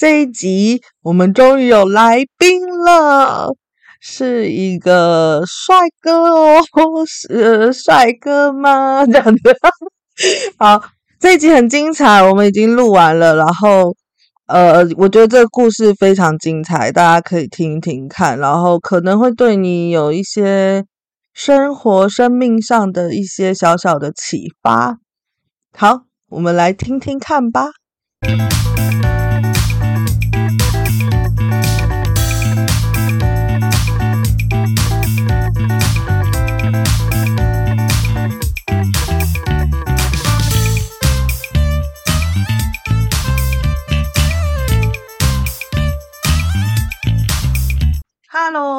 这一集我们终于有来宾了，是一个帅哥哦，是帅哥吗？这样子。好，这一集很精彩，我们已经录完了，然后呃，我觉得这个故事非常精彩，大家可以听听看，然后可能会对你有一些生活、生命上的一些小小的启发。好，我们来听听看吧。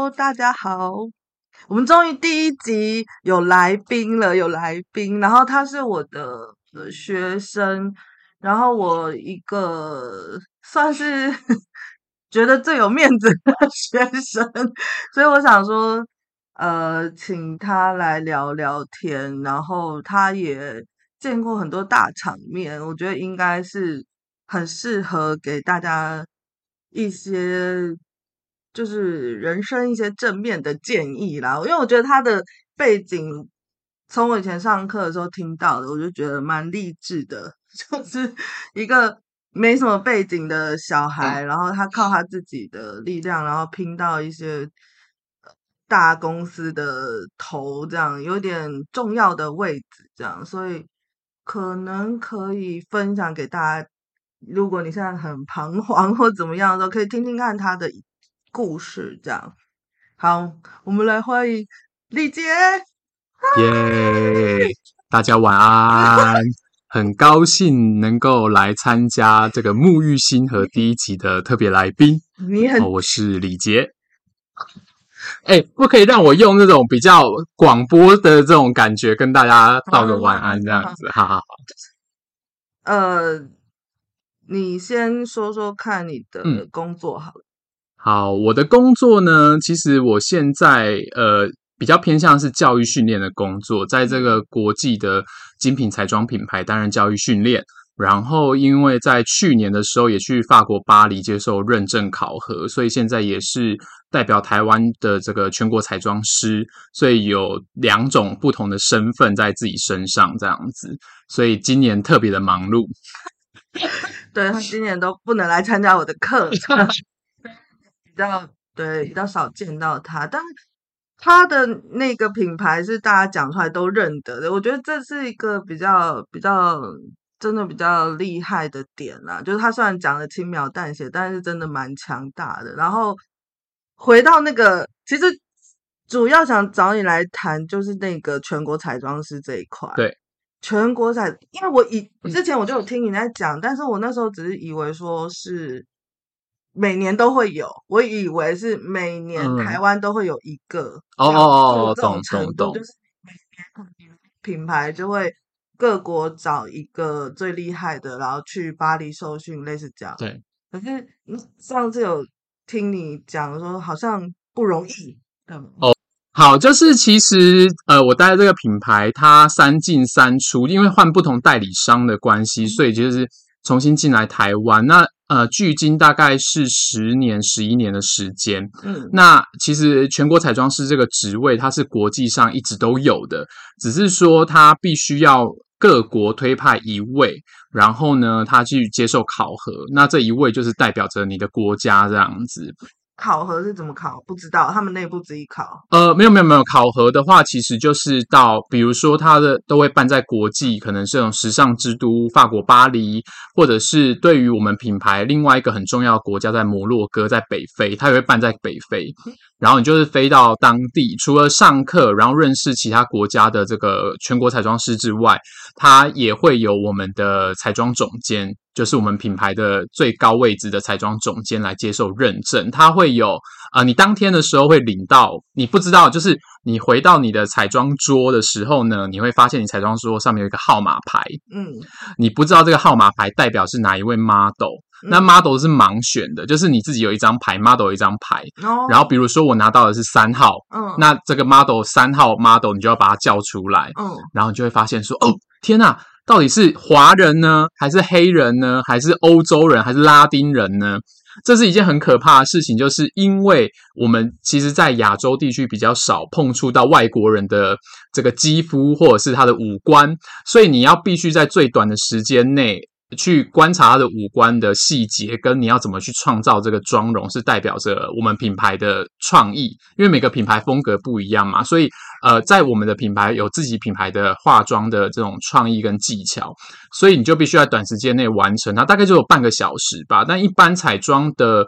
大家好，我们终于第一集有来宾了，有来宾，然后他是我。的学生，然后我一个算是觉得最有面子的 学生，所以我想说，呃，请他来聊聊天。然后他也见过很多大场面，我觉得应该是很适合给大家一些就是人生一些正面的建议啦。因为我觉得他的背景。从我以前上课的时候听到的，我就觉得蛮励志的，就是一个没什么背景的小孩，然后他靠他自己的力量，然后拼到一些大公司的头，这样有点重要的位置，这样，所以可能可以分享给大家。如果你现在很彷徨或怎么样的时候，可以听听看他的故事，这样。好，我们来欢迎李杰。耶！Yeah, 大家晚安，很高兴能够来参加这个沐浴星河第一集的特别来宾。你很，我是李杰。哎，不可以让我用那种比较广播的这种感觉跟大家道个晚安，这样子，好好好。呃，你先说说看你的工作好了。嗯，好，我的工作呢，其实我现在呃。比较偏向是教育训练的工作，在这个国际的精品彩妆品牌担任教育训练，然后因为在去年的时候也去法国巴黎接受认证考核，所以现在也是代表台湾的这个全国彩妆师，所以有两种不同的身份在自己身上这样子，所以今年特别的忙碌。对，他今年都不能来参加我的课，比较对比较少见到他，但。他的那个品牌是大家讲出来都认得的，我觉得这是一个比较比较真的比较厉害的点啦。就是他虽然讲的轻描淡写，但是真的蛮强大的。然后回到那个，其实主要想找你来谈，就是那个全国彩妆师这一块。对，全国彩，因为我以之前我就有听你在讲，但是我那时候只是以为说是。每年都会有，我以为是每年台湾都会有一个哦哦哦，懂懂懂，就是每年品牌就会各国找一个最厉害的，然后去巴黎受训，类似这样。对，可是上次有听你讲说，好像不容易。哦，好，就是其实呃，我带的这个品牌，它三进三出，因为换不同代理商的关系，所以就是重新进来台湾那。呃，距今大概是十年、十一年的时间。嗯，那其实全国彩妆师这个职位，它是国际上一直都有的，只是说它必须要各国推派一位，然后呢，他去接受考核。那这一位就是代表着你的国家这样子。考核是怎么考？不知道，他们内部自己考。呃，没有没有没有，考核的话，其实就是到，比如说他的都会办在国际，可能是这种时尚之都法国巴黎，或者是对于我们品牌另外一个很重要的国家在摩洛哥，在北非，他也会办在北非。然后你就是飞到当地，除了上课，然后认识其他国家的这个全国彩妆师之外，他也会有我们的彩妆总监。就是我们品牌的最高位置的彩妆总监来接受认证，他会有啊、呃，你当天的时候会领到，你不知道，就是你回到你的彩妆桌的时候呢，你会发现你彩妆桌上面有一个号码牌，嗯，你不知道这个号码牌代表是哪一位 model，嗯、那 model 是盲选的，就是你自己有一张牌，model 有一张牌，哦，然后比如说我拿到的是三号，嗯，那这个 model 三号 model 你就要把它叫出来，嗯，然后你就会发现说，哦，天呐！到底是华人呢，还是黑人呢，还是欧洲人，还是拉丁人呢？这是一件很可怕的事情，就是因为我们其实，在亚洲地区比较少碰触到外国人的这个肌肤或者是他的五官，所以你要必须在最短的时间内。去观察他的五官的细节，跟你要怎么去创造这个妆容，是代表着我们品牌的创意。因为每个品牌风格不一样嘛，所以呃，在我们的品牌有自己品牌的化妆的这种创意跟技巧，所以你就必须在短时间内完成它，大概就有半个小时吧。但一般彩妆的。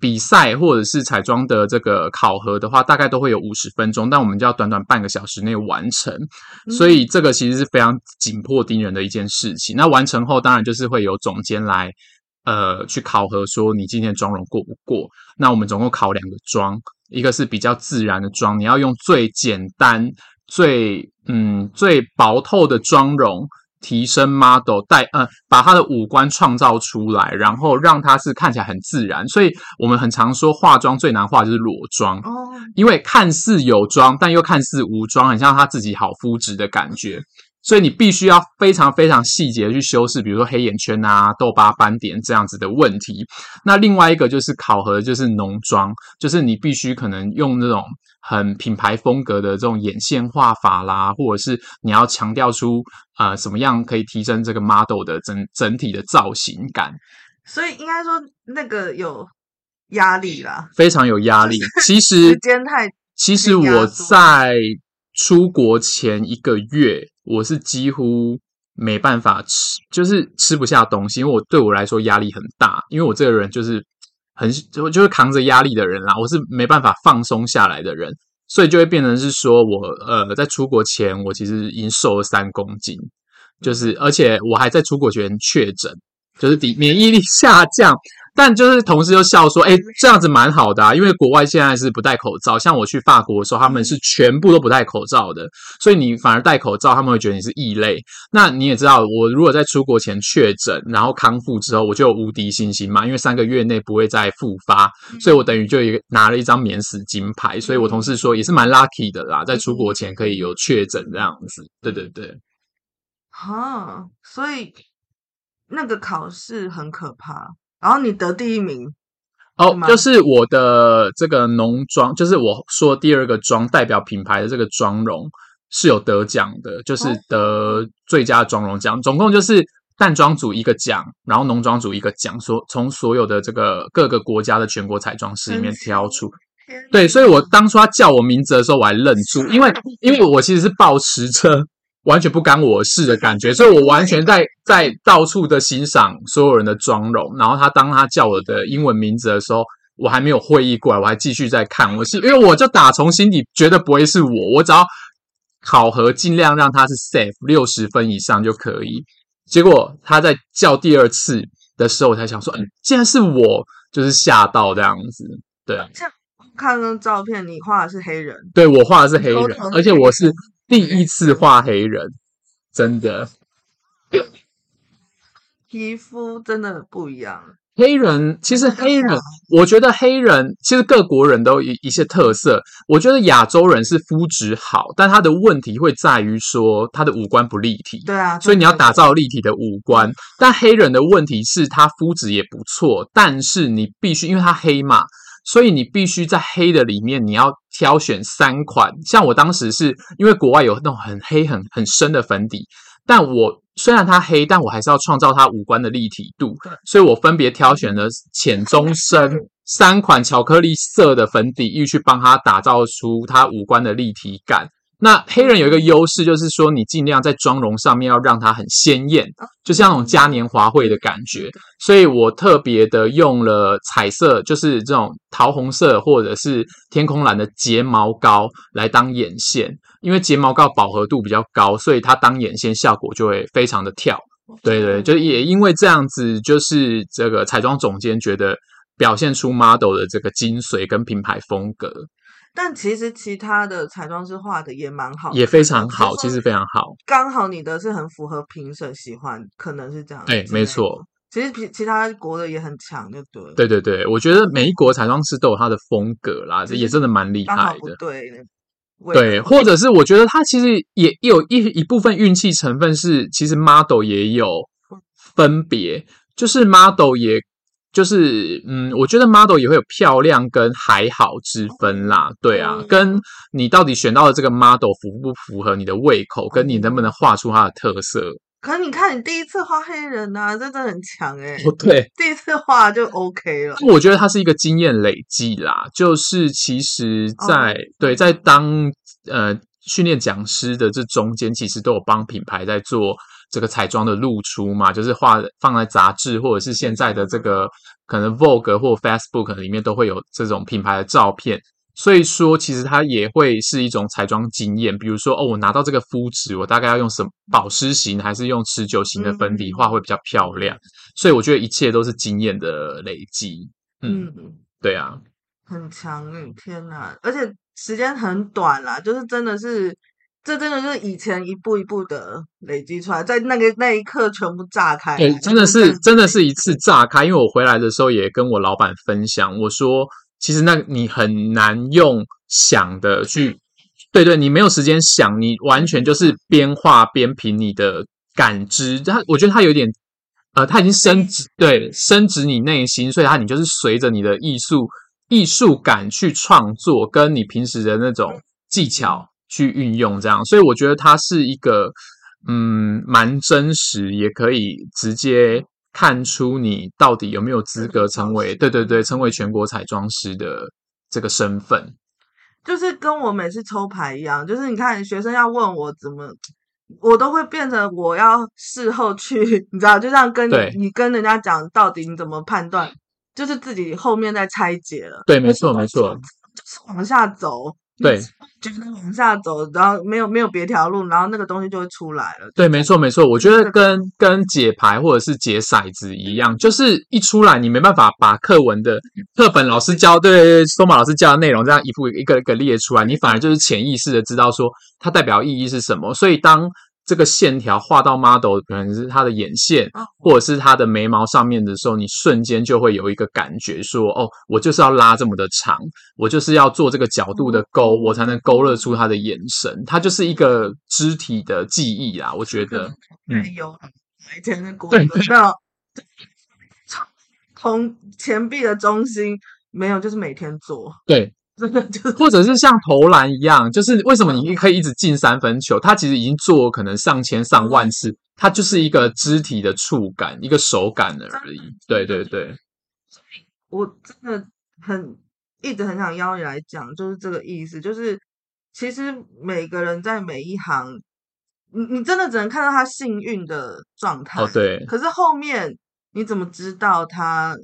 比赛或者是彩妆的这个考核的话，大概都会有五十分钟，但我们就要短短半个小时内完成，所以这个其实是非常紧迫盯人的一件事情。那完成后，当然就是会有总监来呃去考核，说你今天的妆容过不过。那我们总共考两个妆，一个是比较自然的妆，你要用最简单、最嗯最薄透的妆容。提升 model 带呃，把他的五官创造出来，然后让他是看起来很自然。所以我们很常说化妆最难化就是裸妆，哦，因为看似有妆，但又看似无妆，很像他自己好肤质的感觉。所以你必须要非常非常细节的去修饰，比如说黑眼圈啊、痘疤斑点这样子的问题。那另外一个就是考核，就是浓妆，就是你必须可能用那种很品牌风格的这种眼线画法啦，或者是你要强调出呃什么样可以提升这个 model 的整整体的造型感。所以应该说那个有压力啦，非常有压力。其实时间太，其实我在出国前一个月。我是几乎没办法吃，就是吃不下东西，因为我对我来说压力很大，因为我这个人就是很就就是扛着压力的人啦，我是没办法放松下来的人，所以就会变成是说我呃在出国前我其实已经瘦了三公斤，就是而且我还在出国前确诊，就是抵免疫力下降。但就是同事又笑说：“哎，这样子蛮好的啊，因为国外现在是不戴口罩。像我去法国的时候，他们是全部都不戴口罩的，所以你反而戴口罩，他们会觉得你是异类。那你也知道，我如果在出国前确诊，然后康复之后，我就有无敌信心嘛，因为三个月内不会再复发，所以我等于就拿了一张免死金牌。所以我同事说也是蛮 lucky 的啦，在出国前可以有确诊这样子。对对对，哈，所以那个考试很可怕。”然后你得第一名哦，就是我的这个浓妆，就是我说第二个妆代表品牌的这个妆容是有得奖的，就是得最佳妆容奖，总共就是淡妆组一个奖，然后浓妆组一个奖，所从所有的这个各个国家的全国彩妆师里面挑出。对，所以我当初他叫我名字的时候，我还愣住，因为因为我其实是抱持着。完全不干我事的感觉，所以我完全在在到处的欣赏所有人的妆容。然后他当他叫我的英文名字的时候，我还没有会意过来，我还继续在看。我是因为我就打从心底觉得不会是我，我只要考核尽量让他是 safe 六十分以上就可以。结果他在叫第二次的时候，我才想说，嗯，竟然是我，就是吓到这样子。对，这样看那照片，你画的是黑人，对，我画的是黑人，而且我是。第一次画黑人，真的，皮肤真的不一样。黑人其实黑人，我觉得黑人其实各国人都有一些特色。我觉得亚洲人是肤质好，但他的问题会在于说他的五官不立体。对啊，所以你要打造立体的五官。但黑人的问题是他肤质也不错，但是你必须因为他黑嘛。所以你必须在黑的里面，你要挑选三款。像我当时是因为国外有那种很黑、很很深的粉底，但我虽然它黑，但我还是要创造它五官的立体度。所以我分别挑选了浅、中、深三款巧克力色的粉底液，去帮它打造出它五官的立体感。那黑人有一个优势，就是说你尽量在妆容上面要让它很鲜艳，就像那种嘉年华会的感觉。所以我特别的用了彩色，就是这种桃红色或者是天空蓝的睫毛膏来当眼线，因为睫毛膏饱和度比较高，所以它当眼线效果就会非常的跳。对对，就也因为这样子，就是这个彩妆总监觉得表现出 model 的这个精髓跟品牌风格。但其实其他的彩妆师画的也蛮好，也非常好，其实非常好。刚好你的是很符合评审喜欢，可能是这样。对，没错。其实其其他国的也很强，就对。对对对，我觉得每一国彩妆师都有他的风格啦，这也真的蛮厉害的。对，对，或者是我觉得他其实也有一一部分运气成分是，其实 model 也有分别，就是 model 也就是嗯，我觉得 model 也会有漂亮跟还好之分啦，对啊，跟你到底选到的这个 model 符不符合你的胃口，跟你能不能画出它的特色。可是你看，你第一次画黑人呐、真的很强哎、欸！哦，对，第一次画就 OK 了。我觉得它是一个经验累积啦，就是其实在，在、哦、对在当呃训练讲师的这中间，其实都有帮品牌在做这个彩妆的露出嘛，就是画放在杂志或者是现在的这个可能 Vogue 或 Facebook 里面都会有这种品牌的照片。所以说，其实它也会是一种彩妆经验。比如说，哦，我拿到这个肤质，我大概要用什么保湿型，还是用持久型的粉底画会比较漂亮？所以我觉得一切都是经验的累积。嗯，嗯对啊，很强诶，天哪！而且时间很短啦，就是真的是，这真的是以前一步一步的累积出来，在那个那一刻全部炸开。对，真的是，真的是一次炸开。因为我回来的时候也跟我老板分享，我说。其实那你很难用想的去，对对，你没有时间想，你完全就是边画边凭你的感知。他我觉得他有点，呃，他已经升值，对，升值你内心，所以他你就是随着你的艺术艺术感去创作，跟你平时的那种技巧去运用，这样。所以我觉得它是一个，嗯，蛮真实，也可以直接。看出你到底有没有资格成为，对对对，成为全国彩妆师的这个身份，就是跟我每次抽牌一样，就是你看学生要问我怎么，我都会变成我要事后去，你知道，就像跟你你跟人家讲到底你怎么判断，就是自己后面在拆解了，对，没错没错，就是往下走。对，就是往下走，然后没有没有别条路，然后那个东西就会出来了。对，没错没错，我觉得跟跟解牌或者是解骰子一样，就是一出来你没办法把课文的课本老师教，对，松马老师教的内容这样一步一个一个列出来，你反而就是潜意识的知道说它代表意义是什么。所以当这个线条画到 model 可能是他的眼线，或者是他的眉毛上面的时候，你瞬间就会有一个感觉说，说哦，我就是要拉这么的长，我就是要做这个角度的勾，我才能勾勒出他的眼神。它就是一个肢体的记忆啦，我觉得。嗯，有每天的过程，没有从钱币的中心没有，就是每天做。对。真的就是，或者是像投篮一样，就是为什么你可以一直进三分球？他其实已经做可能上千上万次，他就是一个肢体的触感，一个手感而已。对对对，我真的很一直很想邀你来讲，就是这个意思，就是其实每个人在每一行，你你真的只能看到他幸运的状态。哦，对。可是后面你怎么知道他？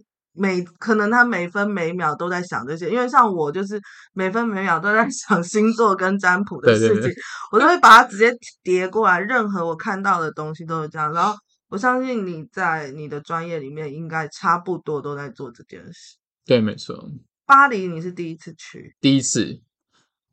每可能他每分每秒都在想这些，因为像我就是每分每秒都在 想星座跟占卜的事情，对对对，我都会把它直接叠过来。任何我看到的东西都是这样。然后我相信你在你的专业里面应该差不多都在做这件事。对，没错。巴黎你是第一次去？第一次。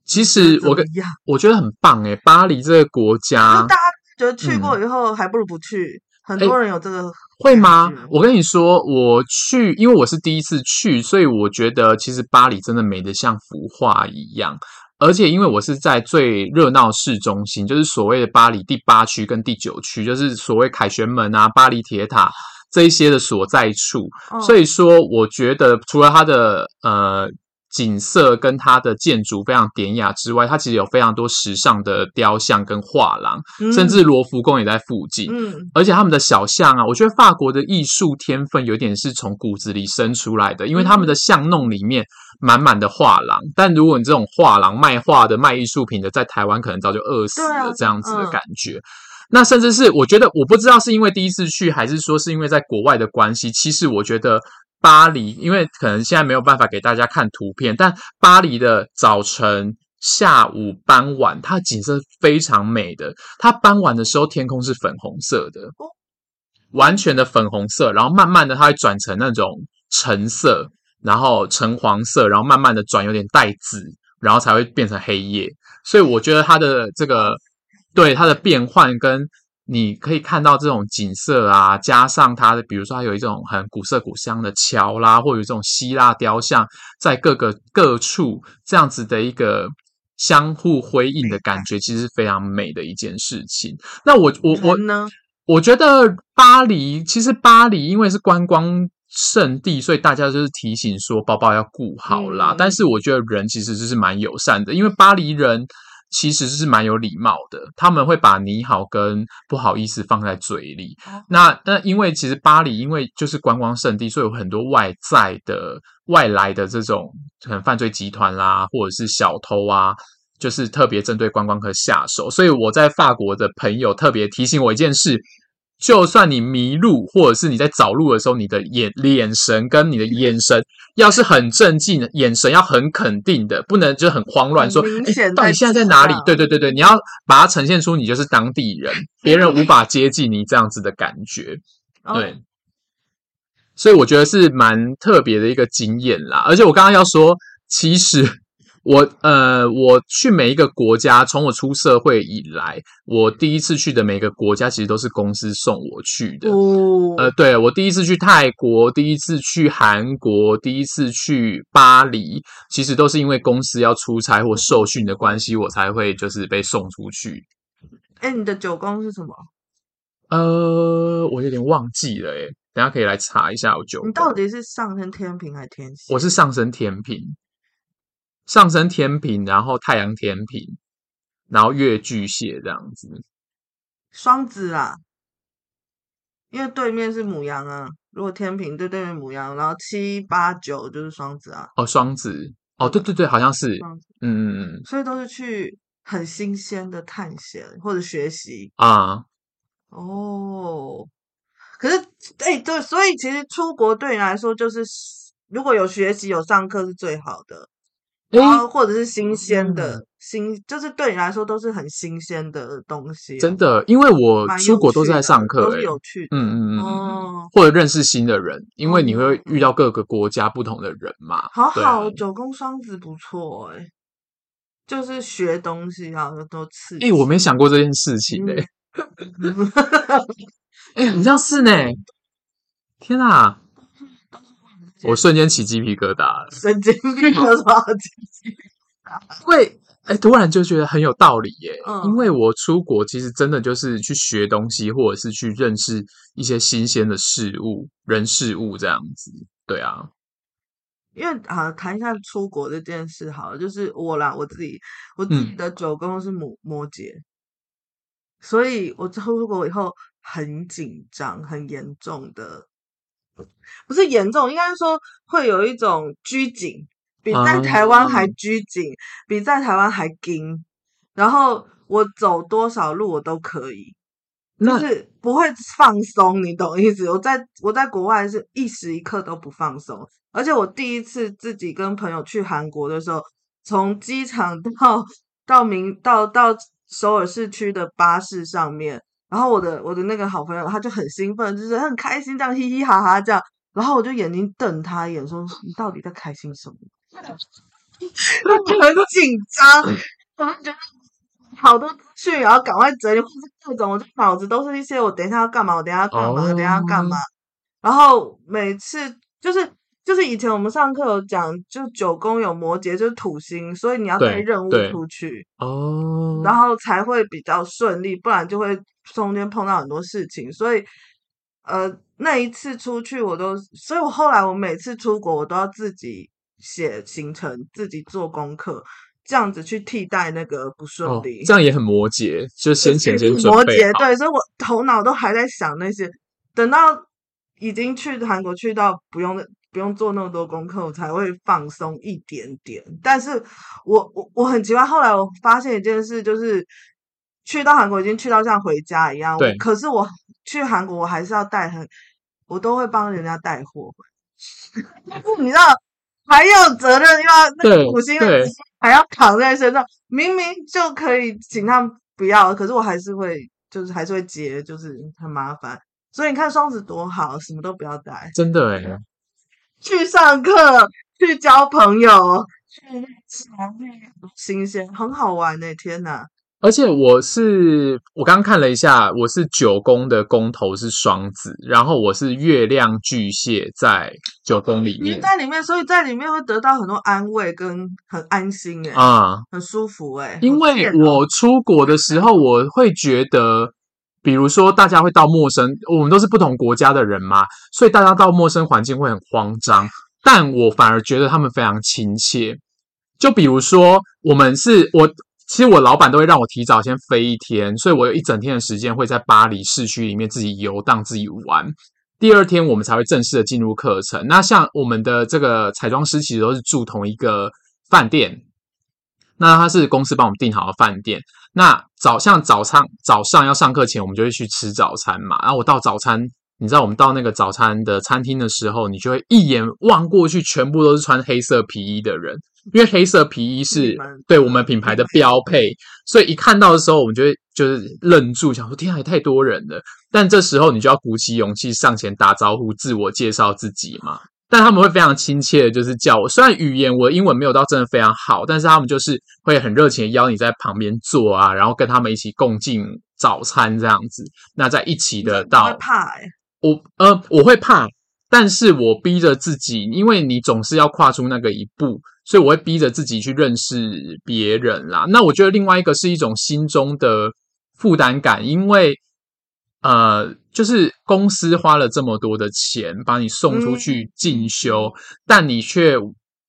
其实我跟我觉得很棒诶，巴黎这个国家，大家觉得去过以后还不如不去。嗯很多人有这个会吗？我跟你说，我去，因为我是第一次去，所以我觉得其实巴黎真的美得像幅画一样。而且因为我是在最热闹市中心，就是所谓的巴黎第八区跟第九区，就是所谓凯旋门啊、巴黎铁塔这一些的所在处。所以说，我觉得除了它的呃。景色跟它的建筑非常典雅之外，它其实有非常多时尚的雕像跟画廊，嗯、甚至罗浮宫也在附近。嗯，而且他们的小巷啊，我觉得法国的艺术天分有点是从骨子里生出来的，因为他们的巷弄里面满满的画廊。但如果你这种画廊卖画的、卖艺术品的，在台湾可能早就饿死了，这样子的感觉。嗯、那甚至是我觉得，我不知道是因为第一次去，还是说是因为在国外的关系。其实我觉得。巴黎，因为可能现在没有办法给大家看图片，但巴黎的早晨、下午、傍晚，它景色非常美的。它傍晚的时候，天空是粉红色的，完全的粉红色，然后慢慢的它会转成那种橙色，然后橙黄色，然后慢慢的转有点带紫，然后才会变成黑夜。所以我觉得它的这个对它的变换跟。你可以看到这种景色啊，加上它的，比如说它有一种很古色古香的桥啦，或者有这种希腊雕像，在各个各处这样子的一个相互辉映的感觉，其实是非常美的一件事情。那我我我呢？我觉得巴黎其实巴黎因为是观光圣地，所以大家就是提醒说包包要顾好啦。嗯、但是我觉得人其实就是蛮友善的，因为巴黎人其实是蛮有礼貌的，他们会把你好跟不好意思放在嘴里。哦、那那因为其实巴黎因为就是观光圣地，所以有很多外在的外来的这种可能犯罪集团啦，或者是小偷啊。就是特别针对观光客下手，所以我在法国的朋友特别提醒我一件事：就算你迷路，或者是你在找路的时候，你的眼眼神跟你的眼神要是很镇静，眼神要很肯定的，不能就很慌乱说，诶，到底现在在哪里？对对对对，你要把它呈现出你就是当地人，别人无法接近你这样子的感觉。对，所以我觉得是蛮特别的一个经验啦。而且我刚刚要说，其实。我呃，我去每一个国家，从我出社会以来，我第一次去的每个国家，其实都是公司送我去的。哦，呃，对，我第一次去泰国，第一次去韩国，第一次去巴黎，其实都是因为公司要出差或受训的关系，我才会就是被送出去。哎，你的九宫是什么？呃，我有点忘记了，哎，等下可以来查一下我九宫。你到底是上升天平还是天蝎？我是上升天秤。上升天平，然后太阳天平，然后月巨蟹这样子。双子啊，因为对面是母羊啊。如果天平对对面母羊，然后七八九就是双子啊。哦，双子，哦，对对对，好像是。嗯嗯嗯。所以都是去很新鲜的探险或者学习啊。哦，可是，哎，对，所以其实出国对你来说，就是如果有学习有上课是最好的。然后或者是新鲜的，新就是对你来说都是很新鲜的东西。真的，因为我出国都是在上课，都是有趣的。嗯嗯嗯。哦。或者认识新的人，因为你会遇到各个国家不同的人嘛。好好，九宫双子不错哎，就是学东西啊，都刺激。哎，我没想过这件事情哎。哎，好像是呢。天啊！我瞬间起鸡皮疙瘩了，神经病有什么起鸡皮疙瘩？会哎，突然就觉得很有道理耶。嗯，因为我出国其实真的就是去学东西，或者是去认识一些新鲜的事物、人事物这样子。对啊，因为啊，谈一下出国这件事好了，就是我啦，我自己，我自己的九宫是摩摩羯，嗯，所以我出国以后很紧张，很严重的。不是严重，应该说会有一种拘谨，比在台湾还拘谨，嗯、比在台湾还紧。然后我走多少路我都可以，就是不会放松，你懂意思？我在我在国外是一时一刻都不放松，而且我第一次自己跟朋友去韩国的时候，从机场到到明到到首尔市区的巴士上面。然后我的我的那个好朋友他就很兴奋，就是很开心这样嘻嘻哈哈这样，然后我就眼睛瞪他一眼说：“你到底在开心什么？” 很紧张，我就觉得好多资讯，然后赶快整理，各种我就脑子都是一些我等一下要干嘛，我等一下要干嘛，我等一下要干嘛。然后每次就是。就是以前我们上课有讲，就九宫有摩羯，就是土星，所以你要带任务出去哦，然后才会比较顺利，不然就会中间碰到很多事情。所以，呃，那一次出去我都，所以我后来我每次出国我都要自己写行程，自己做功课，这样子去替代那个不顺利。哦，这样也很摩羯，就 先前先。摩羯对，所以我头脑都还在想那些，等到已经去韩国去到不用。不用做那么多功课，我才会放松一点点。但是我我我很奇怪，后来我发现一件事，就是去到韩国已经去到像回家一样。对。可是我去韩国，我还是要带很，我都会帮人家带货。你知道，还有责任，又要那个苦心的还要扛在身上。明明就可以请他们不要，可是我还是会，就是还是会接，就是很麻烦。所以你看双子多好，什么都不要带。真的哎、欸。去上课，去交朋友，去新鲜，很好玩呢！天哪，而且我是我刚刚看了一下，我是九宫的宫头是双子，然后我是月亮巨蟹在九宫里面，你在里面，所以在里面会得到很多安慰跟很安心诶啊，嗯、很舒服诶，因为我出国的时候，我会觉得，比如说大家会到陌生，我们都是不同国家的人嘛，所以大家到陌生环境会很慌张，但我反而觉得他们非常亲切。就比如说，我们是我。其实我老板都会让我提早先飞一天，所以我有一整天的时间会在巴黎市区里面自己游荡、自己玩。第二天我们才会正式的进入课程。那像我们的这个彩妆师，其实都是住同一个饭店。那他是公司帮我们订好的饭店。那早像早餐早上要上课前，我们就会去吃早餐嘛。然后我到早餐，你知道我们到那个早餐的餐厅的时候，你就会一眼望过去，全部都是穿黑色皮衣的人。因为黑色皮衣是对我们品牌的标配，所以一看到的时候，我们就会就是愣住，想说天啊，也太多人了。但这时候你就要鼓起勇气上前打招呼，自我介绍自己嘛。但他们会非常亲切的，就是叫我。虽然语言我的英文没有到真的非常好，但是他们就是会很热情的邀你在旁边坐啊，然后跟他们一起共进早餐这样子。那在一起的到，会怕欸，我呃我会怕，但是我逼着自己，因为你总是要跨出那个一步。所以我会逼着自己去认识别人啦。那我觉得另外一个是一种心中的负担感，因为呃，就是公司花了这么多的钱把你送出去进修，嗯、但你却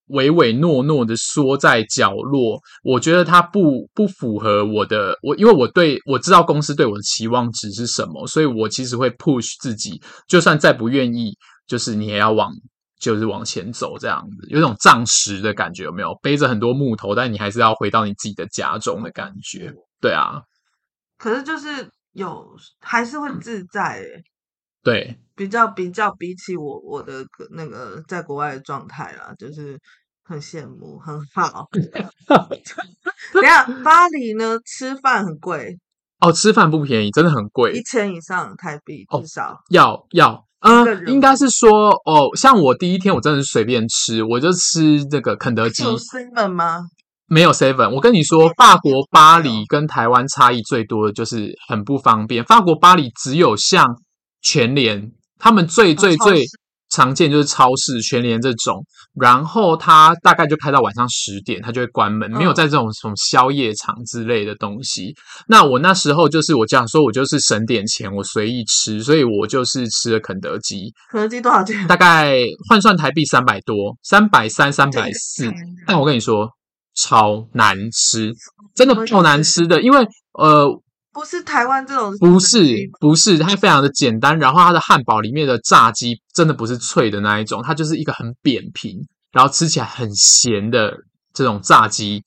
唯唯诺诺的缩在角落。我觉得它不不符合我的我，因为我对我知道公司对我的期望值是什么，所以我其实会 push 自己，就算再不愿意，就是你也要往。就是往前走这样子，有种仗实的感觉，有没有？背着很多木头，但你还是要回到你自己的家中的感觉。对啊，可是就是有还是会自在诶。对，比较比较比起我我的那个在国外的状态啦，就是很羡慕，很好。等下巴黎呢，吃饭很贵哦，吃饭不便宜，真的很贵，一千以上台币至少。哦，要要。嗯，应该是说哦，像我第一天我真的是随便吃，我就吃这个肯德基。有 seven 吗？没有 seven。我跟你说，法国巴黎跟台湾差异最多的就是很不方便。法国巴黎只有像全联，他们最最最。常见就是超市、全联这种，然后它大概就开到晚上十点，它就会关门，没有在这种什么宵夜场之类的东西。那我那时候就是我这样说，我就是省点钱，我随意吃，所以我就是吃了肯德基。肯德基多少钱？大概换算台币三百多，三百三、三百四。但我跟你说，超难吃，真的超难吃的，因为呃。不是台湾这种，不是不是，它非常的简单。然后它的汉堡里面的炸鸡真的不是脆的那一种，它就是一个很扁平，然后吃起来很咸的这种炸鸡，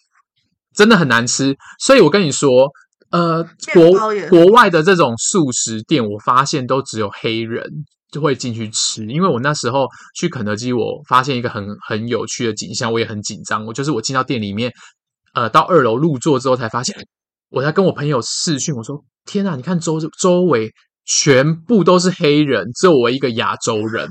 真的很难吃。所以我跟你说，呃，国国外的这种素食店，我发现都只有黑人就会进去吃。因为我那时候去肯德基，我发现一个很很有趣的景象，我也很紧张。我就是我进到店里面，呃，到二楼入座之后才发现。我在跟我朋友视讯，我说：“天哪，你看周周围全部都是黑人，只有我一个亚洲人，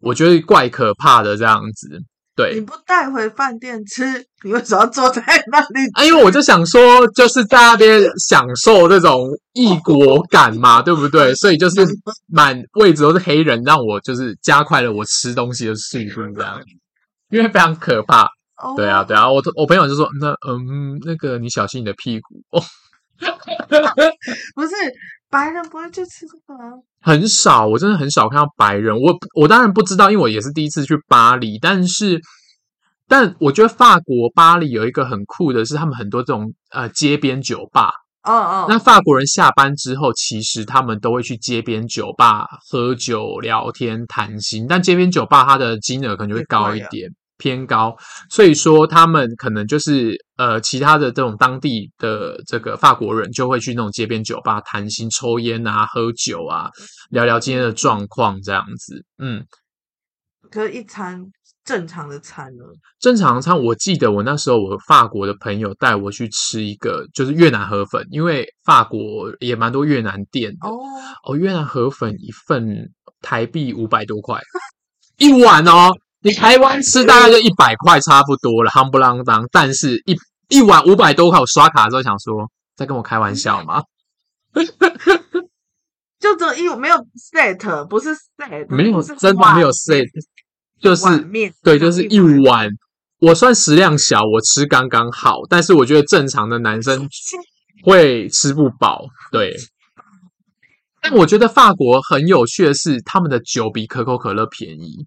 我觉得怪可怕的这样子。”对，你不带回饭店吃，你为什么要坐在 那里？啊，因为我就想说，就是在那边享受这种异国感嘛，对不对？所以就是 满位置都是黑人，让我就是加快了我吃东西的速度，这样，因为非常可怕。对啊，对啊，我我朋友就说：“那嗯，那个你小心你的屁股哦。” 不是白人不会去吃这个吗？很少，我真的很少看到白人。我我当然不知道，因为我也是第一次去巴黎。但是，但我觉得法国巴黎有一个很酷的是，他们很多这种呃街边酒吧。哦哦，那法国人下班之后，其实他们都会去街边酒吧喝酒、聊天、谈心。但街边酒吧它的金额可能就会高一点。偏高，所以说他们可能就是呃，其他的这种当地的这个法国人就会去那种街边酒吧谈心、抽烟啊、喝酒啊，聊聊今天的状况这样子。嗯，可是一餐正常的餐呢？正常的餐，我记得我那时候我法国的朋友带我去吃一个就是越南河粉，因为法国也蛮多越南店的哦。哦，越南河粉一份台币五百多块一碗哦。你台湾吃大概就一百块差不多了，夯不啷当。但是一一碗五百多块，我刷卡的时候想说，在跟我开玩笑吗？就这一没有 set，不是 set，没有真的没有 set，就是对，就是一碗。我算食量小，我吃刚刚好，但是我觉得正常的男生 会吃不饱。对，但我觉得法国很有趣的是，他们的酒比可口可乐便宜，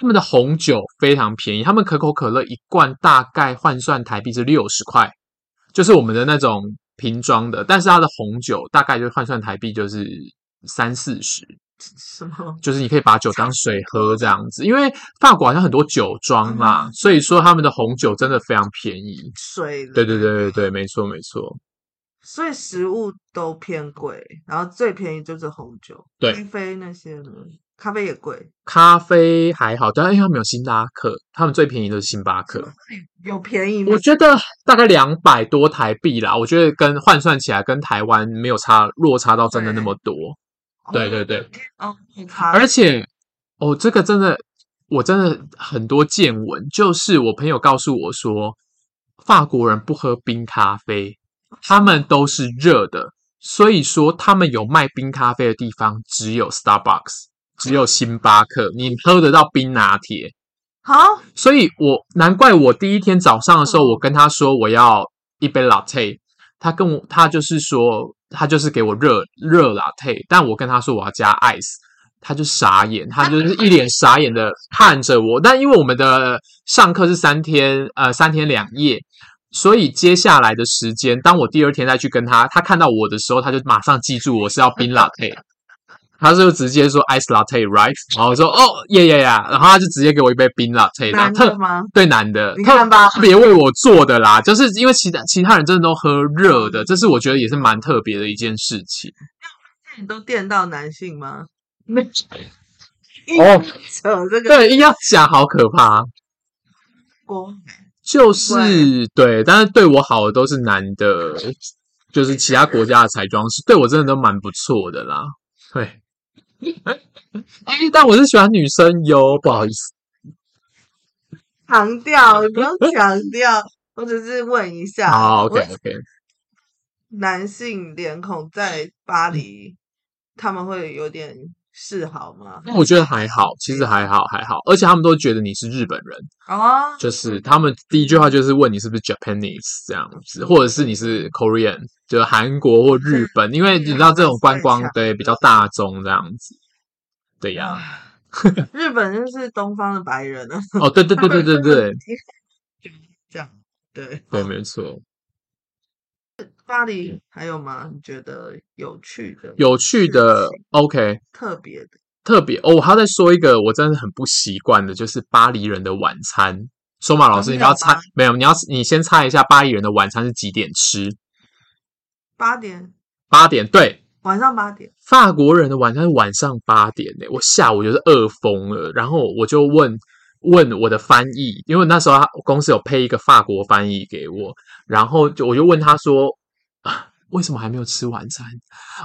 他们的红酒非常便宜，他们可口可乐一罐大概换算台币是六十块，就是我们的那种瓶装的，但是它的红酒大概就换算台币就是三四十。什么？就是你可以把酒当水喝这样子，因为法国好像很多酒庄嘛，嗯、所以说他们的红酒真的非常便宜。水，对对对对对，没错没错。所以食物都偏贵，然后最便宜就是红酒。对，咖啡那些呢？咖啡也贵。咖啡还好，但因为他们有星巴克，他们最便宜的是星巴克。有便宜吗？我觉得大概两百多台币啦，我觉得跟换算起来跟台湾没有差，落差到真的那么多。对对对，哦，而且哦，这个真的，我真的很多见闻，就是我朋友告诉我说，法国人不喝冰咖啡，他们都是热的，所以说他们有卖冰咖啡的地方只有 Starbucks，只有星巴克，你喝得到冰拿铁。好，所以我难怪我第一天早上的时候，我跟他说我要一杯 latte，他跟我他就是说。他就是给我热热 latte，但我跟他说我要加 ice，他就傻眼，他就是一脸傻眼的看着我。但因为我们的上课是三天，呃，三天两夜，所以接下来的时间，当我第二天再去跟他，他看到我的时候，他就马上记住我是要冰 latte。他就直接说 ice latte right，然后我说哦耶耶呀，然后他就直接给我一杯冰 latte，男的吗？对，男的，你看吧，特别为我做的啦，就是因为其他其他人真的都喝热的，这是我觉得也是蛮特别的一件事情。你都电到男性吗？没。哦，扯这个。对，硬要讲好可怕。我就是对，但是对我好的都是男的，就是其他国家的彩妆师对我真的都蛮不错的啦，对。但我是喜欢女生哟，不好意思，强调不用强调，我只是问一下。好，OK OK。男性脸孔在巴黎，他们会有点示好吗？那我觉得还好，其实还好还好，而且他们都觉得你是日本人哦，就是他们第一句话就是问你是不是 Japanese 这样子，或者是你是 Korean。就是韩国或日本，因为你知道这种观光对比较大众这样子，对呀。日本就是东方的白人啊。哦，对对对对对对，这样对对没错。巴黎还有吗？你觉得有趣的？有趣的，OK，特别的，特别哦。我还要再说一个，我真的很不习惯的，就是巴黎人的晚餐。说马老师，你要猜没有？你要你先猜一下，巴黎人的晚餐是几点吃？八点，八点，对，晚上八点。法国人的晚餐是晚上八点呢，我下午就是饿疯了，然后我就问问我的翻译，因为那时候他公司有配一个法国翻译给我，然后就我就问他说啊，为什么还没有吃晚餐？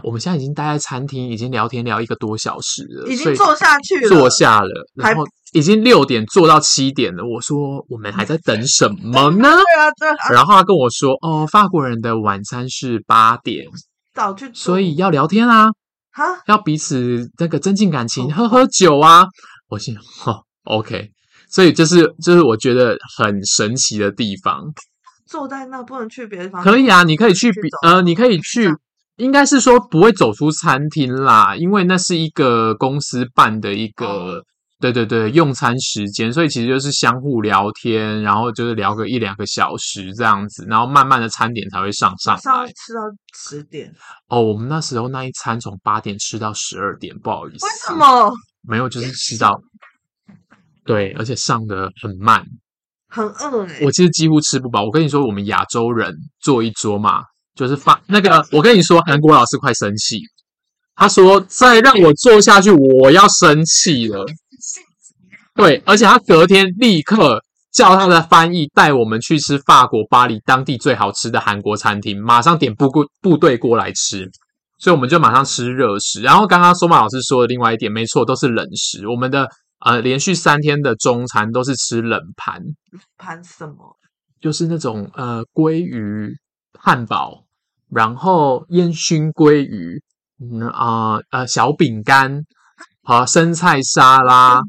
我们现在已经待在餐厅，已经聊天聊一个多小时了，已经坐下去了，坐下了，然后。已经六点坐到七点了，我说我们还在等什么呢？对啊，对啊。然后他跟我说：“哦，法国人的晚餐是八点，早去，所以要聊天啊，哈，要彼此那个增进感情，喝喝酒啊。”我心想：“哦，OK。”所以就是就是我觉得很神奇的地方。坐在那不能去别的地方？可以啊，你可以去比呃，你可以去，应该是说不会走出餐厅啦，因为那是一个公司办的一个。哦对对对，用餐时间，所以其实就是相互聊天，然后就是聊个一两个小时这样子，然后慢慢的餐点才会上上来，上吃到十点。哦，我们那时候那一餐从八点吃到十二点，不好意思。为什么？没有，就是吃到。对，而且上的很慢，很饿哎。我其实几乎吃不饱。我跟你说，我们亚洲人坐一桌嘛，就是发那个，我跟你说，韩国老师快生气，他说再让我坐下去，我要生气了。对，而且他隔天立刻叫他的翻译带我们去吃法国巴黎当地最好吃的韩国餐厅，马上点部部部队锅来吃，所以我们就马上吃热食。然后刚刚索马老师说的另外一点，没错，都是冷食。我们的呃连续三天的中餐都是吃冷盘，盘什么？就是那种呃鲑鱼汉堡，然后烟熏鲑鱼，嗯啊呃，呃小饼干，好、啊、生菜沙拉，啊、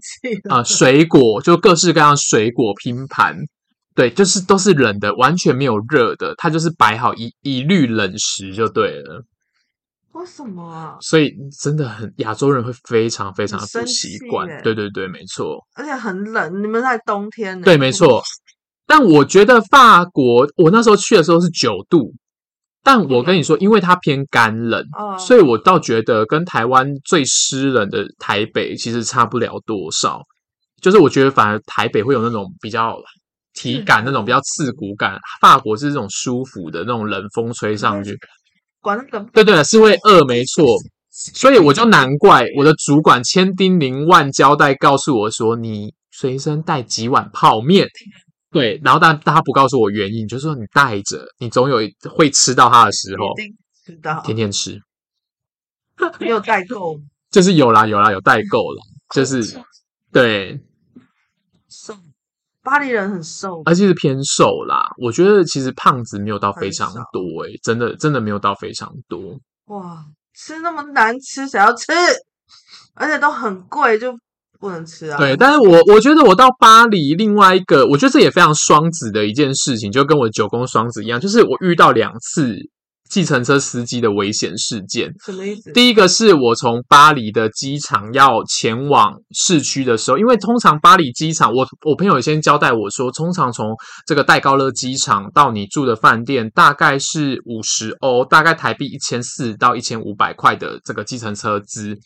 呃、水果就各式各样水果拼盘，对，就是都是冷的，完全没有热的，它就是摆好一一律冷食就对了。为什么啊？所以真的很亚洲人会非常非常的不习惯。对对对，没错。而且很冷，你们在冬天呢？对，没错。但我觉得法国，我那时候去的时候是九度，但我跟你说，因为它偏干冷，嗯、所以我倒觉得跟台湾最湿冷的台北其实差不了多少。就是我觉得反而台北会有那种比较体感，那种比较刺骨感。法国是这种舒服的那种冷风吹上去。管那个，对对，是会饿，没错，所以我就难怪我的主管千叮咛万交代告诉我说，你随身带几碗泡面，对，然后但但他不告诉我原因，就是说你带着，你总有会吃到它的时候，吃到，天天吃，没有代购，就是有啦有啦有代购了，就是对。巴黎人很瘦，而且是偏瘦啦。我觉得其实胖子没有到非常多、欸，诶真的真的没有到非常多。哇，吃那么难吃，谁要吃？而且都很贵，就不能吃啊。对，但是我我觉得我到巴黎，另外一个我觉得这也非常双子的一件事情，就跟我九宫双子一样，就是我遇到两次。计程车司机的危险事件，什么意思？第一个是我从巴黎的机场要前往市区的时候，因为通常巴黎机场，我我朋友先交代我说，通常从这个戴高乐机场到你住的饭店大概是五十欧，大概台币一千四到一千五百块的这个计程车资。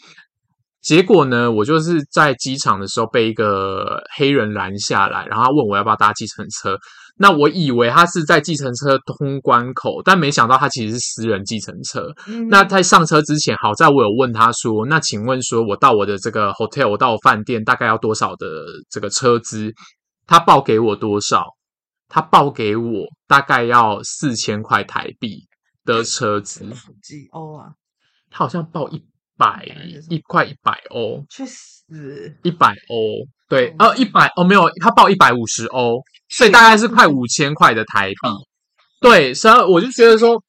结果呢，我就是在机场的时候被一个黑人拦下来，然后他问我要不要搭计程车。那我以为他是在计程车通关口，但没想到他其实是私人计程车。嗯、那在上车之前，好在我有问他说：“那请问说我到我的这个 hotel，我到我饭店大概要多少的这个车资？”他报给我多少？他报给我大概要四千块台币的车资。几欧啊？他好像报一百一块一百欧。去死！一百欧。对，呃，一百哦，没有，他报一百五十欧，所以大概是快五千块的台币。对，所以我就觉得说，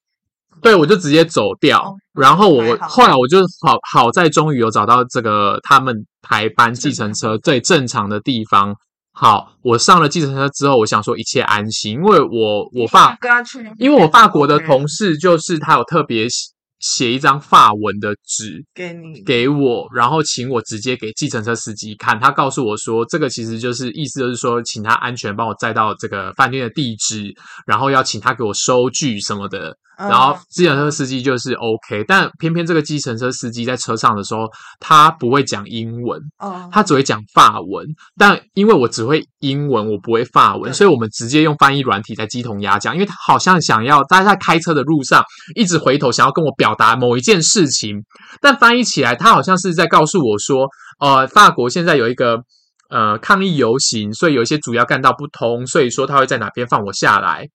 对，我就直接走掉。然后我后来我就好好在终于有找到这个他们台班计程车最正常的地方。好，我上了计程车之后，我想说一切安心，因为我我法，因为我法国的同事就是他有特别。写一张法文的纸给你，给我，然后请我直接给计程车司机看。他告诉我说，这个其实就是意思就是说，请他安全帮我载到这个饭店的地址，然后要请他给我收据什么的。然后计程车司机就是 OK，但偏偏这个计程车司机在车上的时候，他不会讲英文，他只会讲法文。但因为我只会英文，我不会法文，所以我们直接用翻译软体在鸡同鸭讲。因为他好像想要大家在开车的路上一直回头，想要跟我表达某一件事情，但翻译起来，他好像是在告诉我说，呃，法国现在有一个呃抗议游行，所以有一些主要干道不通，所以说他会在哪边放我下来。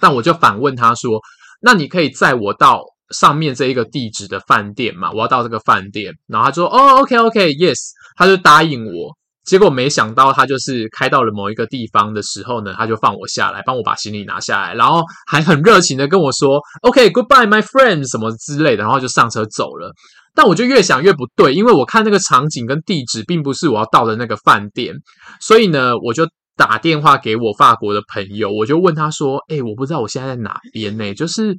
但我就反问他说。那你可以载我到上面这一个地址的饭店嘛？我要到这个饭店，然后他说：“哦，OK，OK，Yes。”他就答应我。结果没想到，他就是开到了某一个地方的时候呢，他就放我下来，帮我把行李拿下来，然后还很热情的跟我说：“OK，Goodbye，my friend，什么之类的。”然后就上车走了。但我就越想越不对，因为我看那个场景跟地址并不是我要到的那个饭店，所以呢，我就。打电话给我法国的朋友，我就问他说：“哎、我不知道我现在在哪边呢？就是，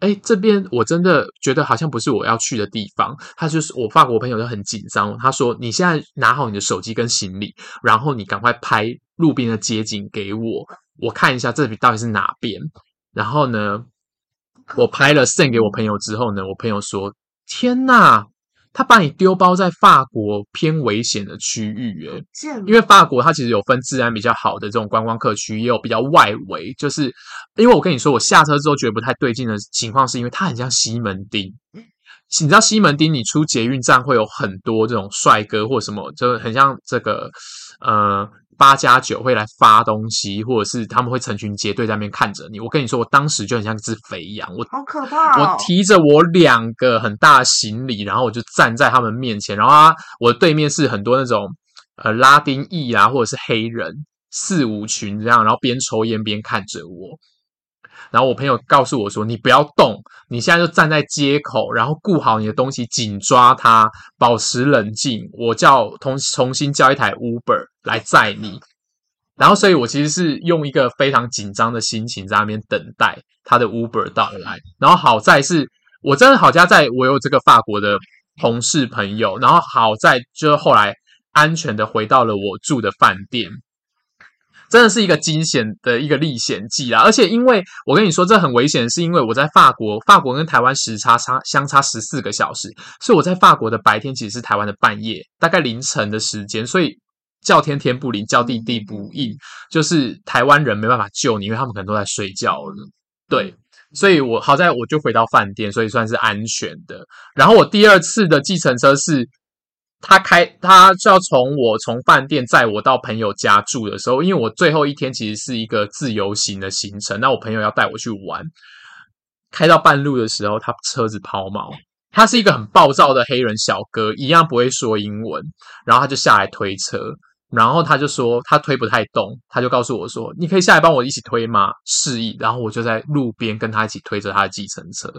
哎、欸，这边我真的觉得好像不是我要去的地方。”他就是我法国朋友就很紧张，他说：“你现在拿好你的手机跟行李，然后你赶快拍路边的街景给我，我看一下这里到底是哪边。”然后呢，我拍了 send 给我朋友之后呢，我朋友说：“天哪！”他把你丢包在法国偏危险的区域，哎，因为法国它其实有分治安比较好的这种观光客区，也有比较外围。就是因为我跟你说，我下车之后觉得不太对劲的情况，是因为它很像西门町。你知道西门町，你出捷运站会有很多这种帅哥或什么，就很像这个呃。八加九会来发东西，或者是他们会成群结队在那边看着你。我跟你说，我当时就很像一只肥羊，我好可怕哦！我提着我两个很大的行李，然后我就站在他们面前，然后啊，我的对面是很多那种呃拉丁裔啊，或者是黑人四五群这样，然后边抽烟边看着我。然后我朋友告诉我说：“你不要动，你现在就站在街口，然后顾好你的东西，紧抓它，保持冷静。我叫重重新叫一台 Uber 来载你。”然后，所以我其实是用一个非常紧张的心情在那边等待他的 Uber 到来。然后好在是我真的好家在我有这个法国的同事朋友，然后好在就后来安全的回到了我住的饭店。真的是一个惊险的一个历险记啦，而且因为我跟你说这很危险，是因为我在法国，法国跟台湾时差差相差十四个小时，所以我在法国的白天其实是台湾的半夜，大概凌晨的时间，所以叫天天不灵，叫地地不应，就是台湾人没办法救你，因为他们可能都在睡觉了。对，所以我好在我就回到饭店，所以算是安全的。然后我第二次的计程车是。他开，他就要从我从饭店载我到朋友家住的时候，因为我最后一天其实是一个自由行的行程，那我朋友要带我去玩，开到半路的时候，他车子抛锚。他是一个很暴躁的黑人小哥，一样不会说英文，然后他就下来推车，然后他就说他推不太动，他就告诉我说：“你可以下来帮我一起推吗？”示意，然后我就在路边跟他一起推着他的计程车，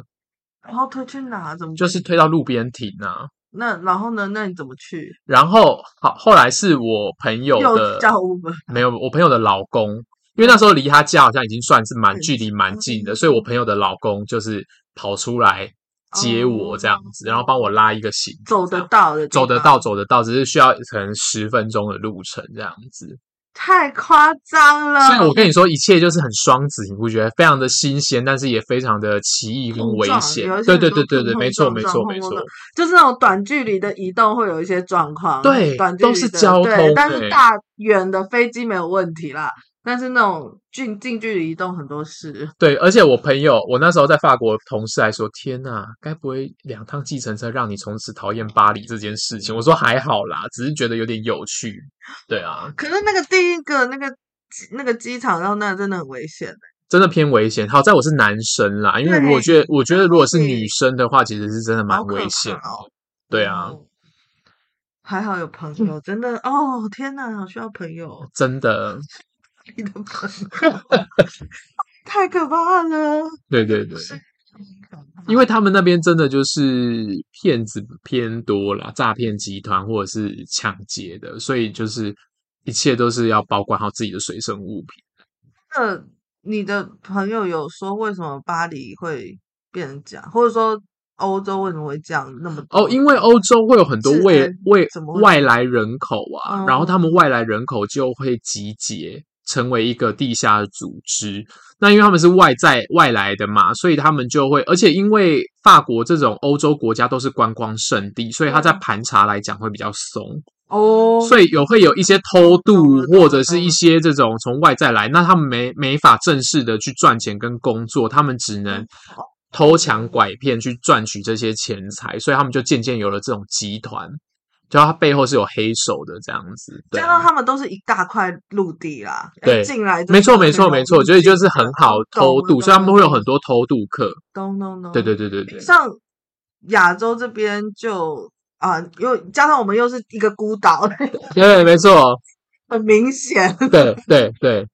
然后推去哪？怎么就是推到路边停啊？那然后呢？那你怎么去？然后好，后来是我朋友的叫 Uber，没有我朋友的老公，因为那时候离他家好像已经算是蛮距离蛮近的，所以我朋友的老公就是跑出来接我这样子，然后帮我拉一个行，走得到的，走得到，走得到，只是需要可能十分钟的路程这样子。太夸张了！所以我跟你说，一切就是很双子，你不觉得？非常的新鲜，但是也非常的奇异跟危险。对对对对对，没错没错没错，就是那种短距离的移动会有一些状况。对，短距离都是交通，但是大远的飞机没有问题啦。但是那种近近距离移动很多事，对，而且我朋友，我那时候在法国同事还说：“天呐，该不会两趟计程车让你从此讨厌巴黎这件事情？”我说：“还好啦，只是觉得有点有趣。”对啊，可是那个第一个那个那个机场到那真的很危险，真的偏危险。好在我是男生啦，因为我觉得我觉得如果是女生的话，其实是真的蛮危险哦。对啊，还好有朋友，真的哦，天呐，好需要朋友，真的。你的朋友太可怕了。对对对，因为他们那边真的就是骗子偏多啦，诈骗集团或者是抢劫的，所以就是一切都是要保管好自己的随身物品。那你的朋友有说为什么巴黎会变成这样，或者说欧洲为什么会这样那么多？哦，因为欧洲会有很多外外外来人口啊，然后他们外来人口就会集结。成为一个地下的组织，那因为他们是外在外来的嘛，所以他们就会，而且因为法国这种欧洲国家都是观光胜地，所以他在盘查来讲会比较松。哦，所以有会有一些偷渡或者是一些这种从外在来，那他们没没法正式的去赚钱跟工作，他们只能偷抢拐骗去赚取这些钱财，所以他们就渐渐有了这种集团。就他背后是有黑手的这样子，加上他们都是一大块陆地啦，对，进来没错没错没错，所以就是很好偷渡，所以他们会有很多偷渡客。咚咚咚，对对对对对。像亚洲这边就啊，又加上我们又是一个孤岛，对，没错，很明显。对对对，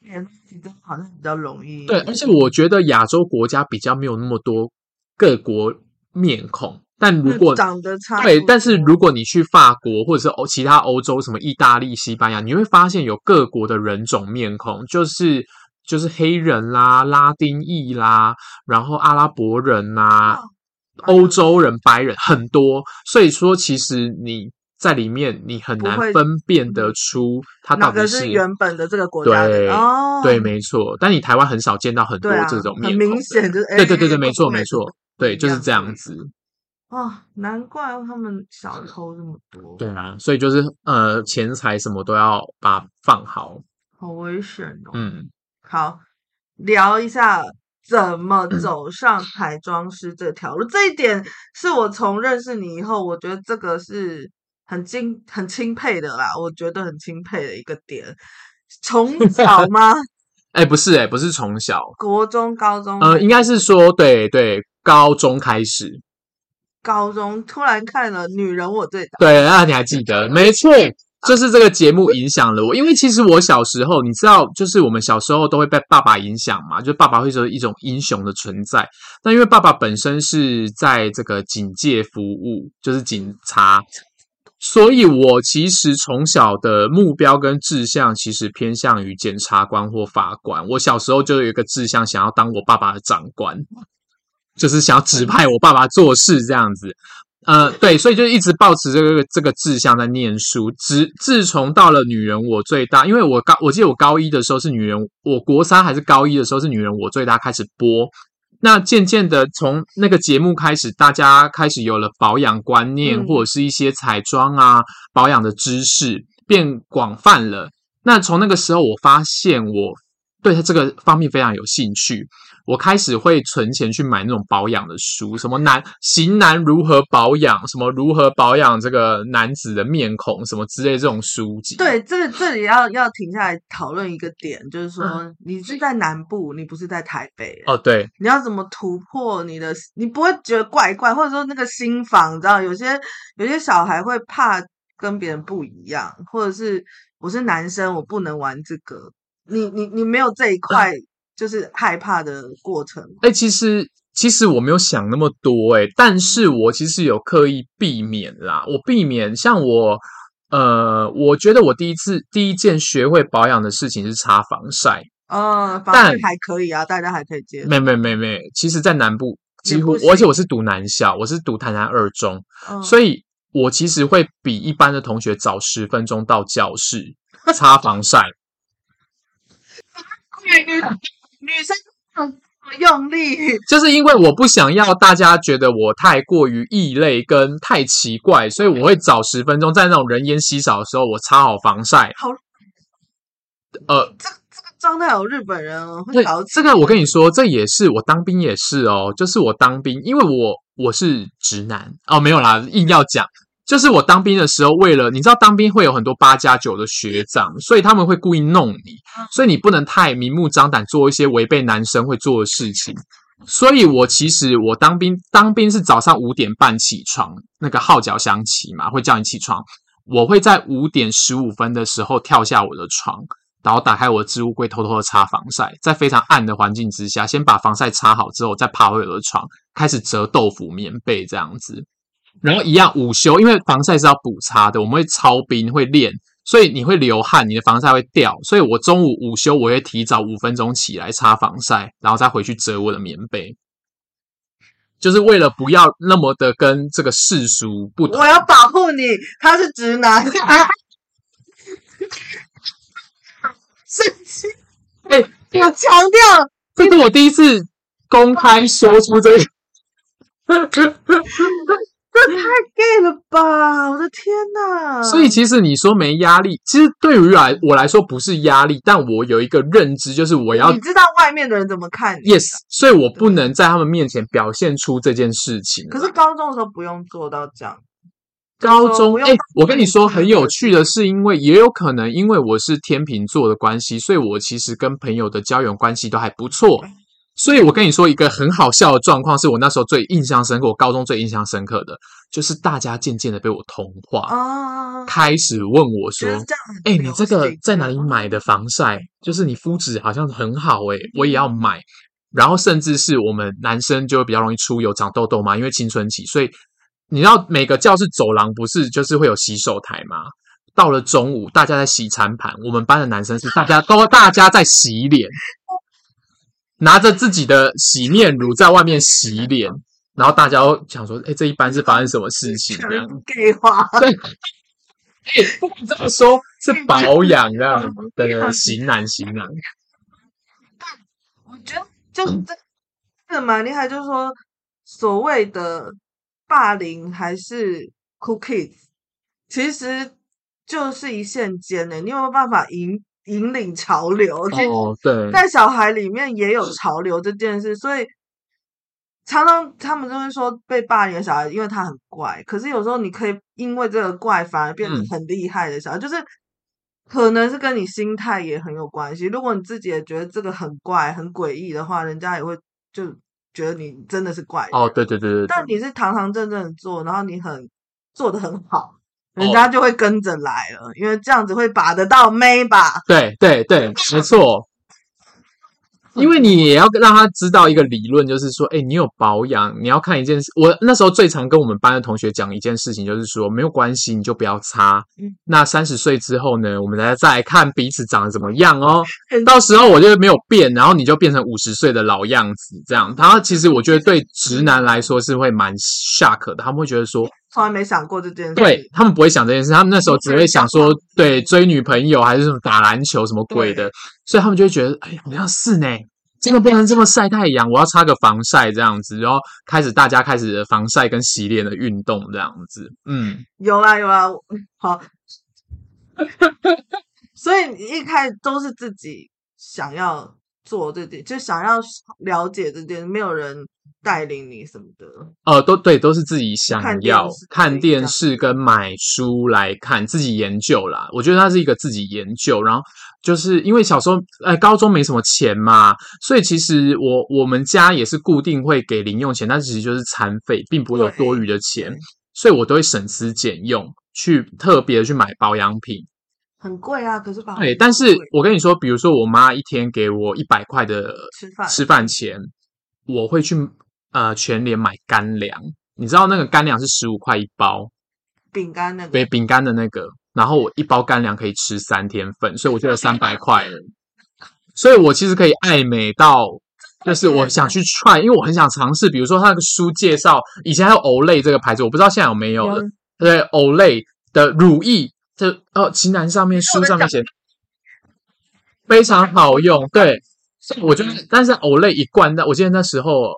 连其实好像比较容易。对，而且我觉得亚洲国家比较没有那么多各国面孔。但如果长得差对，但是如果你去法国或者是欧其他欧洲什么意大利、西班牙，你会发现有各国的人种面孔，就是就是黑人啦、拉丁裔啦，然后阿拉伯人啦、欧洲人、白人很多，所以说其实你在里面你很难分辨得出他到底是原本的这个国家。对对，没错。但你台湾很少见到很多这种面孔，很明显就是对对对对，没错没错，对，就是这样子。哦，难怪他们小偷这么多。对啊，所以就是呃，钱财什么都要把它放好，好危险哦。嗯，好，聊一下怎么走上彩妆师这条路。嗯、这一点是我从认识你以后，我觉得这个是很敬很钦佩的啦。我觉得很钦佩的一个点。从 小吗？哎、欸，不是、欸，哎，不是从小，国中、高中，呃，应该是说，对对，高中开始。高中突然看了《女人我最大》，对，那你还记得？没错，就是这个节目影响了我，因为其实我小时候，你知道，就是我们小时候都会被爸爸影响嘛，就爸爸会说一种英雄的存在。那因为爸爸本身是在这个警戒服务，就是警察，所以我其实从小的目标跟志向其实偏向于检察官或法官。我小时候就有一个志向，想要当我爸爸的长官，就是想要指派我爸爸做事这样子。呃，对，所以就一直抱持这个这个志向在念书。自自从到了女人我最大，因为我高，我记得我高一的时候是女人，我国三还是高一的时候是女人我最大开始播。那渐渐的从那个节目开始，大家开始有了保养观念，嗯、或者是一些彩妆啊保养的知识变广泛了。那从那个时候，我发现我对他这个方面非常有兴趣。我开始会存钱去买那种保养的书，什么男型男如何保养，什么如何保养这个男子的面孔，什么之类这种书籍。对，这个这里要要停下来讨论一个点，就是说、嗯、你是在南部，你不是在台北。哦，对，你要怎么突破你的？你不会觉得怪怪，或者说那个新房，你知道，有些有些小孩会怕跟别人不一样，或者是我是男生，我不能玩这个。你你你没有这一块。嗯就是害怕的过程。哎、欸，其实其实我没有想那么多、欸，哎，但是我其实有刻意避免啦。我避免像我，呃，我觉得我第一次第一件学会保养的事情是擦防晒。嗯，防晒还可以啊，大家还可以接受。没没没没，其实，在南部几乎，而且我是读南校，我是读台南二中，嗯、所以我其实会比一般的同学早十分钟到教室擦防晒。女生这么用力，就是因为我不想要大家觉得我太过于异类跟太奇怪，所以我会早十分钟，在那种人烟稀少的时候，我擦好防晒。好，呃，这这个状态有日本人会搞。这个我跟你说，这也是我当兵也是哦，就是我当兵，因为我我是直男哦，没有啦，硬要讲。就是我当兵的时候，为了你知道当兵会有很多八加九的学长，所以他们会故意弄你，所以你不能太明目张胆做一些违背男生会做的事情。所以我其实我当兵当兵是早上五点半起床，那个号角响起嘛，会叫你起床。我会在五点十五分的时候跳下我的床，然后打开我的置物柜，偷偷的擦防晒，在非常暗的环境之下，先把防晒擦好之后，再爬回我的床，开始折豆腐棉被这样子。然后一样午休，因为防晒是要补擦的，我们会操兵会练，所以你会流汗，你的防晒会掉。所以我中午午休，我会提早五分钟起来擦防晒，然后再回去折我的棉被，就是为了不要那么的跟这个世俗不同。我要保护你，他是直男。生气！哎，我强调，这是我第一次公开说出这个。这太 gay 了吧！我的天呐！所以其实你说没压力，其实对于来我来说不是压力，但我有一个认知，就是我要你知道外面的人怎么看你。Yes，所以我不能在他们面前表现出这件事情。可是高中的时候不用做到这样。高中哎、欸，我跟你说很有趣的是，因为也有可能因为我是天秤座的关系，所以我其实跟朋友的交友关系都还不错。所以我跟你说一个很好笑的状况，是我那时候最印象深刻，我高中最印象深刻的，就是大家渐渐的被我同化，哦、开始问我说：“哎、欸，你这个在哪里买的防晒？就是你肤质好像很好、欸，诶我也要买。”然后甚至是我们男生就会比较容易出油、长痘痘嘛，因为青春期，所以你知道每个教室走廊不是就是会有洗手台吗？到了中午，大家在洗餐盘，我们班的男生是大家都大家在洗脸。拿着自己的洗面乳在外面洗脸，然后大家都想说：“哎、欸，这一般是发生什么事情？”这样 gay 话，对，欸、不管这么说，是保养这样的型男型男。我觉得就是这这蛮厉害，就是说所谓的霸凌还是 cool kids，其实就是一线间呢。你有没有办法赢？引领潮流，哦，对，在小孩里面也有潮流这件事，所以常常他们就会说被霸凌的小孩，因为他很怪。可是有时候你可以因为这个怪，反而变得很厉害的小孩，嗯、就是可能是跟你心态也很有关系。如果你自己也觉得这个很怪、很诡异的话，人家也会就觉得你真的是怪。哦，对对对对。但你是堂堂正正的做，然后你很做的很好。人家就会跟着来了，因为这样子会把得到妹吧？对对对，没错。因为你也要让他知道一个理论，就是说，哎，你有保养，你要看一件事。我那时候最常跟我们班的同学讲一件事情，就是说，没有关系，你就不要擦。那三十岁之后呢，我们来再来看彼此长得怎么样哦。到时候我就没有变，然后你就变成五十岁的老样子，这样。然后其实我觉得对直男来说是会蛮 shock 的，他们会觉得说，从来没想过这件事。对，他们不会想这件事，他们那时候只会想说，对，追女朋友还是什么打篮球什么鬼的。所以他们就会觉得，哎，好像是呢，真的变成这么晒太阳，我要擦个防晒这样子，然后开始大家开始防晒跟洗脸的运动这样子，嗯，有啦有啦，好，所以你一开始都是自己想要做这件，就想要了解这件，没有人带领你什么的，呃，都对，都是自己想要看电视，跟买书来看，自己研究啦。我觉得它是一个自己研究，然后就是因为小时候，哎，高中没什么钱嘛，所以其实我我们家也是固定会给零用钱，但其实就是餐费，并不会有多余的钱，所以我都会省吃俭用，去特别去买保养品，很贵啊，可是保对，但是我跟你说，比如说我妈一天给我一百块的吃饭吃饭钱，我会去。呃，全联买干粮，你知道那个干粮是十五块一包，饼干那个，对，饼干的那个，然后我一包干粮可以吃三天份，所以我就有三百块了。所以我其实可以爱美到，就是我想去 try，因为我很想尝试，比如说他那个书介绍，以前还有 Olay 这个牌子，我不知道现在有没有了。嗯、对，Olay 的乳液，这哦，旗舰上面书上面写非常好用，对，所以我就，但是 Olay 一罐，那我记得那时候。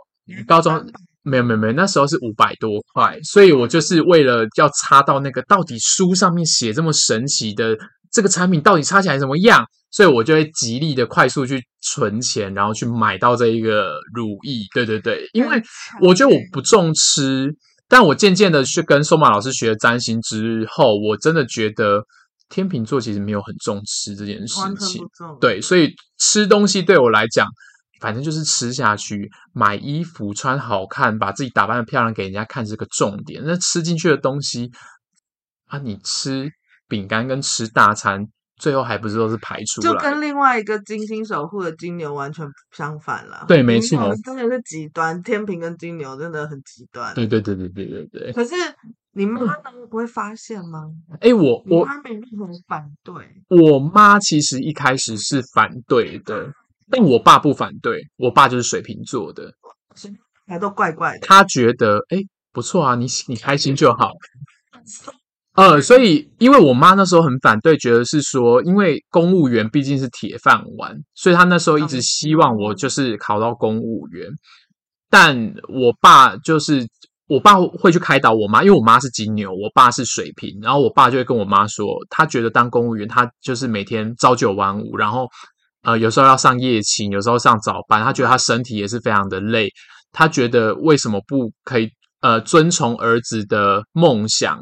高中没有没有没有，那时候是五百多块，所以我就是为了要擦到那个到底书上面写这么神奇的这个产品到底擦起来怎么样，所以我就会极力的快速去存钱，然后去买到这一个乳液。对对对，因为我觉得我不重吃，但我渐渐的去跟松马老师学了占星之后，我真的觉得天秤座其实没有很重吃这件事情。对，所以吃东西对我来讲。反正就是吃下去，买衣服穿好看，把自己打扮的漂亮给人家看是个重点。那吃进去的东西啊，你吃饼干跟吃大餐，最后还不是都是排出来？就跟另外一个金星守护的金牛完全相反了。对，没错，真的是极端。天平跟金牛真的很极端。对对对对对对对。可是你妈呢？不会发现吗？哎、欸，我我妈没任何反对。我妈其实一开始是反对的。但我爸不反对，我爸就是水瓶座的，还都怪怪的。他觉得，哎，不错啊，你你开心就好。呃，所以因为我妈那时候很反对，觉得是说，因为公务员毕竟是铁饭碗，所以她那时候一直希望我就是考到公务员。但我爸就是，我爸会去开导我妈，因为我妈是金牛，我爸是水瓶，然后我爸就会跟我妈说，他觉得当公务员，他就是每天朝九晚五，然后。呃，有时候要上夜勤，有时候上早班，他觉得他身体也是非常的累。他觉得为什么不可以呃遵从儿子的梦想？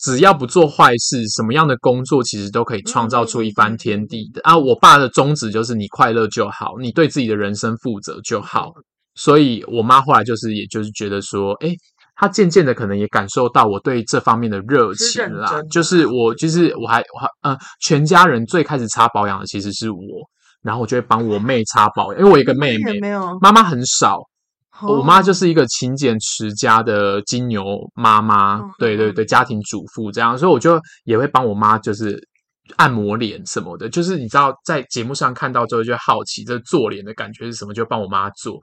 只要不做坏事，什么样的工作其实都可以创造出一番天地的。啊，我爸的宗旨就是你快乐就好，你对自己的人生负责就好。所以我妈后来就是，也就是觉得说，诶她渐渐的可能也感受到我对这方面的热情啦，是就是我就是我还我还呃，全家人最开始擦保养的其实是我，然后我就会帮我 妹擦保养，因为我一个妹妹，没有妈妈很少，我妈就是一个勤俭持家的金牛妈妈，对对对，家庭主妇这样，所以我就也会帮我妈就是。按摩脸什么的，就是你知道，在节目上看到之后就好奇，这做脸的感觉是什么，就帮我妈做。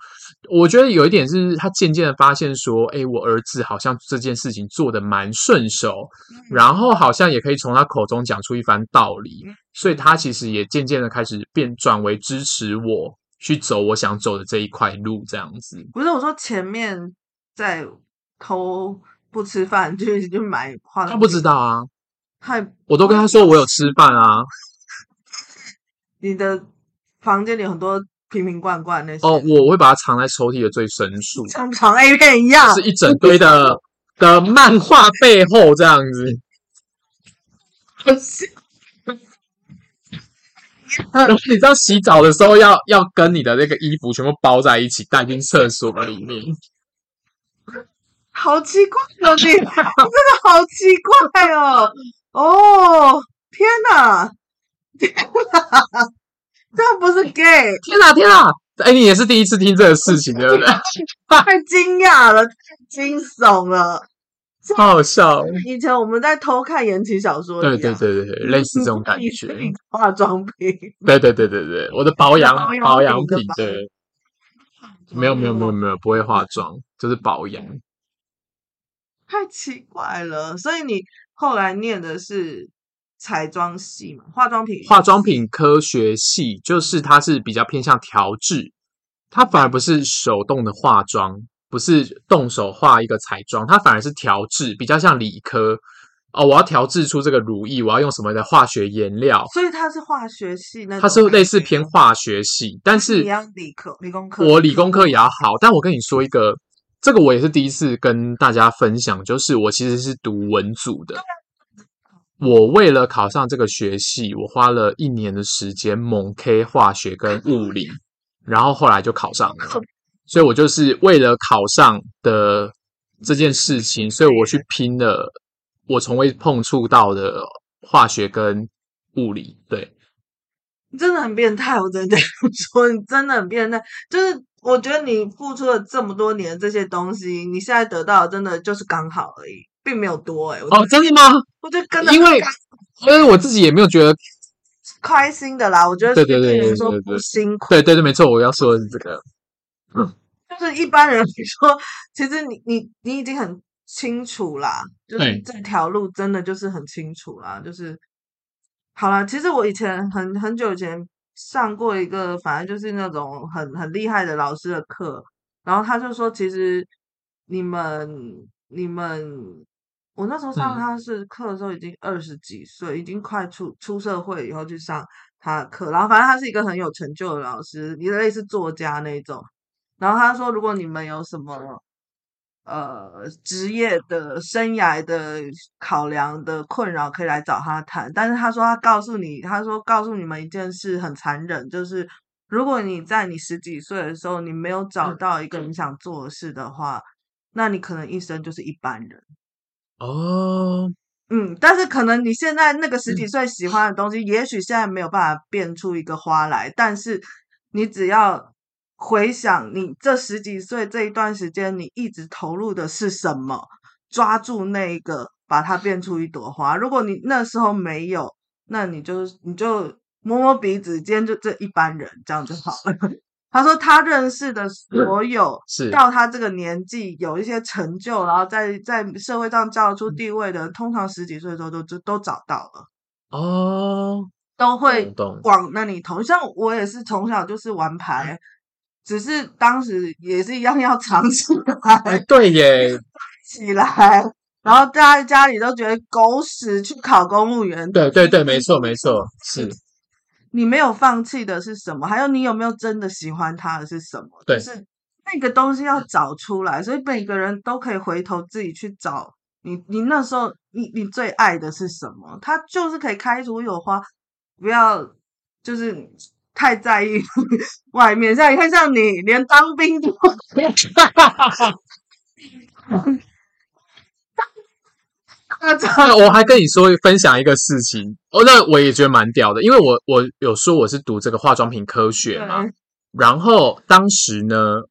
我觉得有一点是，她渐渐的发现说，哎，我儿子好像这件事情做得蛮顺手，然后好像也可以从他口中讲出一番道理，所以她其实也渐渐的开始变转为支持我去走我想走的这一块路，这样子。不是我说前面在偷不吃饭就就买他不知道啊。太，我都跟他说我有吃饭啊。你的房间里有很多瓶瓶罐罐那些。哦，我我会把它藏在抽屉的最深处，像藏 A 片一样，是一整堆的的漫画背后这样子。然后你知道洗澡的时候要要跟你的那个衣服全部包在一起带进厕所里面。好奇怪哦，你 你真的好奇怪哦！哦，天哪，天哪，这样不是 gay？天哪，天哪！哎，你也是第一次听这个事情，对不对？太惊讶了，太惊悚了，好 好笑。以前我们在偷看言情小说，对对对对对，类似这种 感觉。化妆品，对对对对对，我的保养保养品，对。没有没有没有没有，不会化妆，就是保养。太奇怪了，所以你后来念的是彩妆系嘛？化妆品化妆品科学系，就是它是比较偏向调制，它反而不是手动的化妆，不是动手画一个彩妆，它反而是调制，比较像理科哦。我要调制出这个乳液，我要用什么的化学颜料？所以它是化学系，那它是类似偏化学系，但是你要理科理工科，我理工科也要好，但我跟你说一个。这个我也是第一次跟大家分享，就是我其实是读文组的。我为了考上这个学系，我花了一年的时间猛 K 化学跟物理，然后后来就考上了。所以我就是为了考上的这件事情，所以我去拼了我从未碰触到的化学跟物理。对，你真的很变态，我真的说你真的很变态，就是。我觉得你付出了这么多年这些东西，你现在得到的真的就是刚好而已，并没有多哎、欸。哦，真的吗？我觉得跟因为因为我自己也没有觉得开心的啦。我觉得对对对，对，说不辛苦。对对对，没错，我要说的是这个。嗯，就是一般人你说，其实你你你已经很清楚啦，就是这条路真的就是很清楚啦。就是好啦，其实我以前很很久以前。上过一个，反正就是那种很很厉害的老师的课，然后他就说，其实你们你们，我那时候上他是课的时候已经二十几岁，嗯、已经快出出社会以后去上他的课，然后反正他是一个很有成就的老师，一个类似作家那种，然后他说，如果你们有什么。呃，职业的生涯的考量的困扰可以来找他谈，但是他说他告诉你，他说告诉你们一件事很残忍，就是如果你在你十几岁的时候你没有找到一个你想做的事的话，那你可能一生就是一般人。哦，嗯，但是可能你现在那个十几岁喜欢的东西，也许现在没有办法变出一个花来，但是你只要。回想你这十几岁这一段时间，你一直投入的是什么？抓住那一个，把它变出一朵花。如果你那时候没有，那你就你就摸摸鼻子，今天就这一般人这样就好了。他说他认识的所有 到他这个年纪有一些成就，然后在在社会上叫得出地位的，通常十几岁的时候都都都找到了哦，都会往那里投。像我也是从小就是玩牌。只是当时也是一样要藏起来，哎，对耶，起来，然后大家家里都觉得狗屎，去考公务员。对对对，没错没错，是。你没有放弃的是什么？还有你有没有真的喜欢他的是什么？对，就是那个东西要找出来，所以每个人都可以回头自己去找你。你那时候你你最爱的是什么？他就是可以开出有花，不要就是。太在意 外面，像你看，像你连当兵都，我还跟你说分享一个事情，哦，那我也觉得蛮屌的，因为我我有说我是读这个化妆品科学嘛，然后当时呢，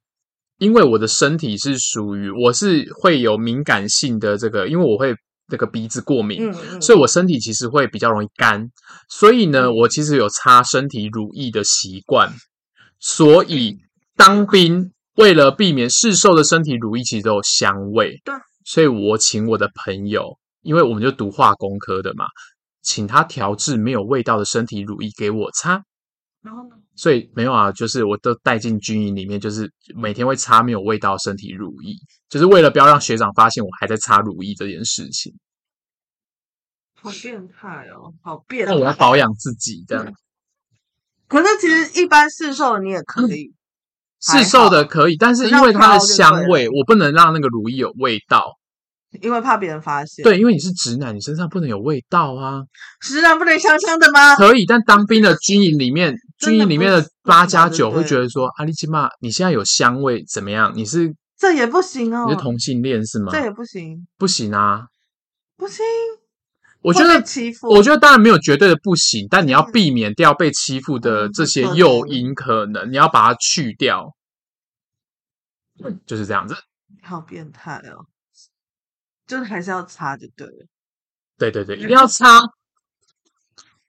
因为我的身体是属于我是会有敏感性的这个，因为我会。那个鼻子过敏，所以我身体其实会比较容易干，所以呢，我其实有擦身体乳液的习惯。所以当兵为了避免市售的身体乳液其实都有香味，对，所以我请我的朋友，因为我们就读化工科的嘛，请他调制没有味道的身体乳液给我擦。然后呢？所以没有啊，就是我都带进军营里面，就是每天会擦没有味道的身体乳液，就是为了不要让学长发现我还在擦乳液这件事情。好变态哦，好变态！那我要保养自己这样。可是其实一般试售的你也可以，市售的可以，但是因为它的香味，我不能让那个乳液有味道。因为怕别人发现，对，因为你是直男，你身上不能有味道啊。直男不能香香的吗？可以，但当兵的军营里面，军营里面的八加九会觉得说：“阿里基玛，你现在有香味怎么样？你是这也不行哦。你是同性恋是吗？这也不行，不行啊，不行。我觉得欺负，我觉得当然没有绝对的不行，但你要避免掉被欺负的这些诱因，可能你要把它去掉，就是这样子。好变态哦，就是还是要擦就对了。对对对，一定要擦。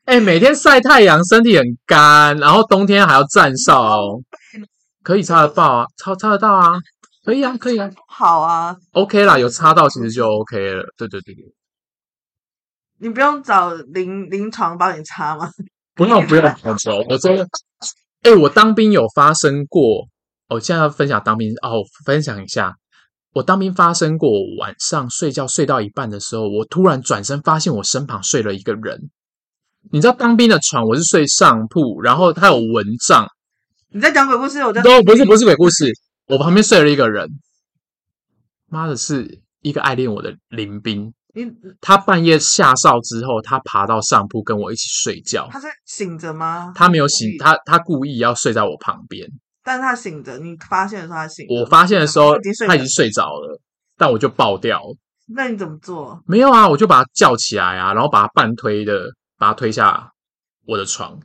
哎、欸，每天晒太阳，身体很干，然后冬天还要站哨，可以擦得到啊，擦擦得到啊，可以啊，可以啊，好啊，OK 啦，有擦到其实就 OK 了。对对对对。你不用找临临床帮你擦吗？不用 不用，我真的，哎、欸，我当兵有发生过，我现在要分享当兵哦，分享一下，我当兵发生过，晚上睡觉睡到一半的时候，我突然转身发现我身旁睡了一个人。你知道当兵的床我是睡上铺，然后他有蚊帐。你在讲鬼故事？我在都不是不是鬼故事，我旁边睡了一个人。妈的，是一个爱恋我的林兵。他半夜下哨之后，他爬到上铺跟我一起睡觉。他是醒着吗？他没有醒，他他故意要睡在我旁边。但是他醒着，你发现的时候他醒。我发现的时候他已经睡着了，但我就爆掉了。那你怎么做？没有啊，我就把他叫起来啊，然后把他半推的把他推下我的床。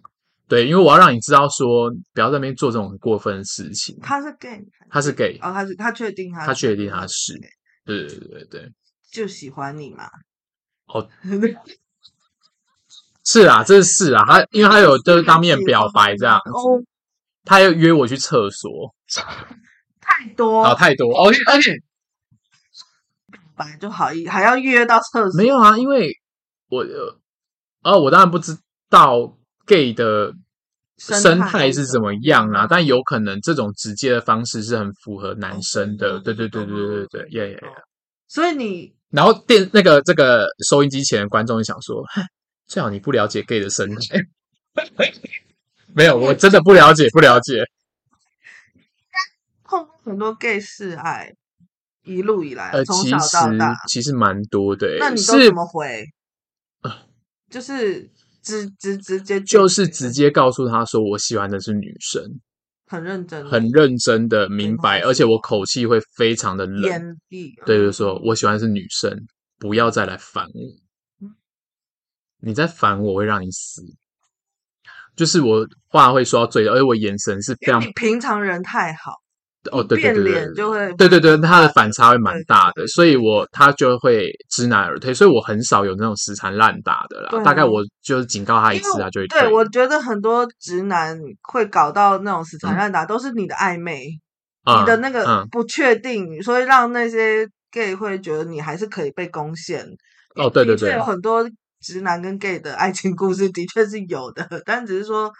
对，因为我要让你知道说，不要在那边做这种很过分的事情。他是 gay，他是 gay，哦，他是他确定他，他确定他是，对对对对。就喜欢你嘛？哦，是啊，这是啊，他因为他有 就是当面表白这样，哦，他又约我去厕所，太多啊，太多，OK OK，表白就好意还要约到厕所？没有啊，因为我呃，我当然不知道 gay 的生态是怎么样啦，但有可能这种直接的方式是很符合男生的，对对对对对对，耶耶耶，所以你。然后电那个这个收音机前的观众就想说，最好你不了解 gay 的生态。没有，我真的不了解，不了解。碰很多 gay 示爱，一路以来，呃，从小到大，其实，其实蛮多的。那你都怎么回？就是直直直接，就是直接告诉他说，我喜欢的是女生。很认真，很认真的明白，而且我口气会非常的冷，对，就是说我喜欢的是女生，不要再来烦我。你再烦我，我会让你死。就是我话会说到最，而且我眼神是非常。平常人太好。哦，对对对对，就会对对对，他的反差会蛮大的，所以我他就会知难而退，所以我很少有那种死缠烂打的啦。大概我就是警告他一次，他就会退。对，我觉得很多直男会搞到那种死缠烂打，都是你的暧昧，你的那个不确定，所以让那些 gay 会觉得你还是可以被攻陷。哦，对对对，有很多直男跟 gay 的爱情故事的确是有的，但只是说。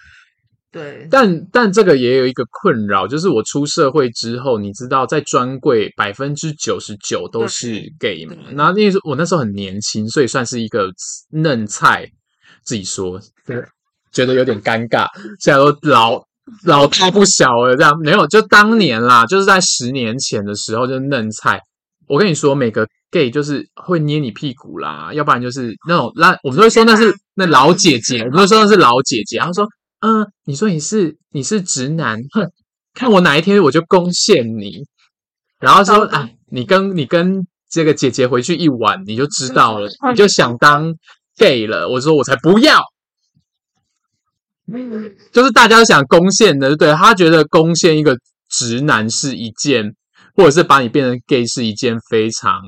对，但但这个也有一个困扰，就是我出社会之后，你知道，在专柜百分之九十九都是 gay 嘛。然后那时候我那时候很年轻，所以算是一个嫩菜，自己说，对，觉得有点尴尬。现在都老老大不小了，这样没有，就当年啦，就是在十年前的时候，就是嫩菜。我跟你说，每个 gay 就是会捏你屁股啦，要不然就是那种那我们都会说那是那老姐姐，我们都说那是老姐姐，然后说。嗯，你说你是你是直男，哼，看我哪一天我就攻陷你，然后说，啊，你跟你跟这个姐姐回去一晚，你就知道了，你就想当 gay 了。我说我才不要，就是大家都想攻陷的，对，他觉得攻陷一个直男是一件，或者是把你变成 gay 是一件非常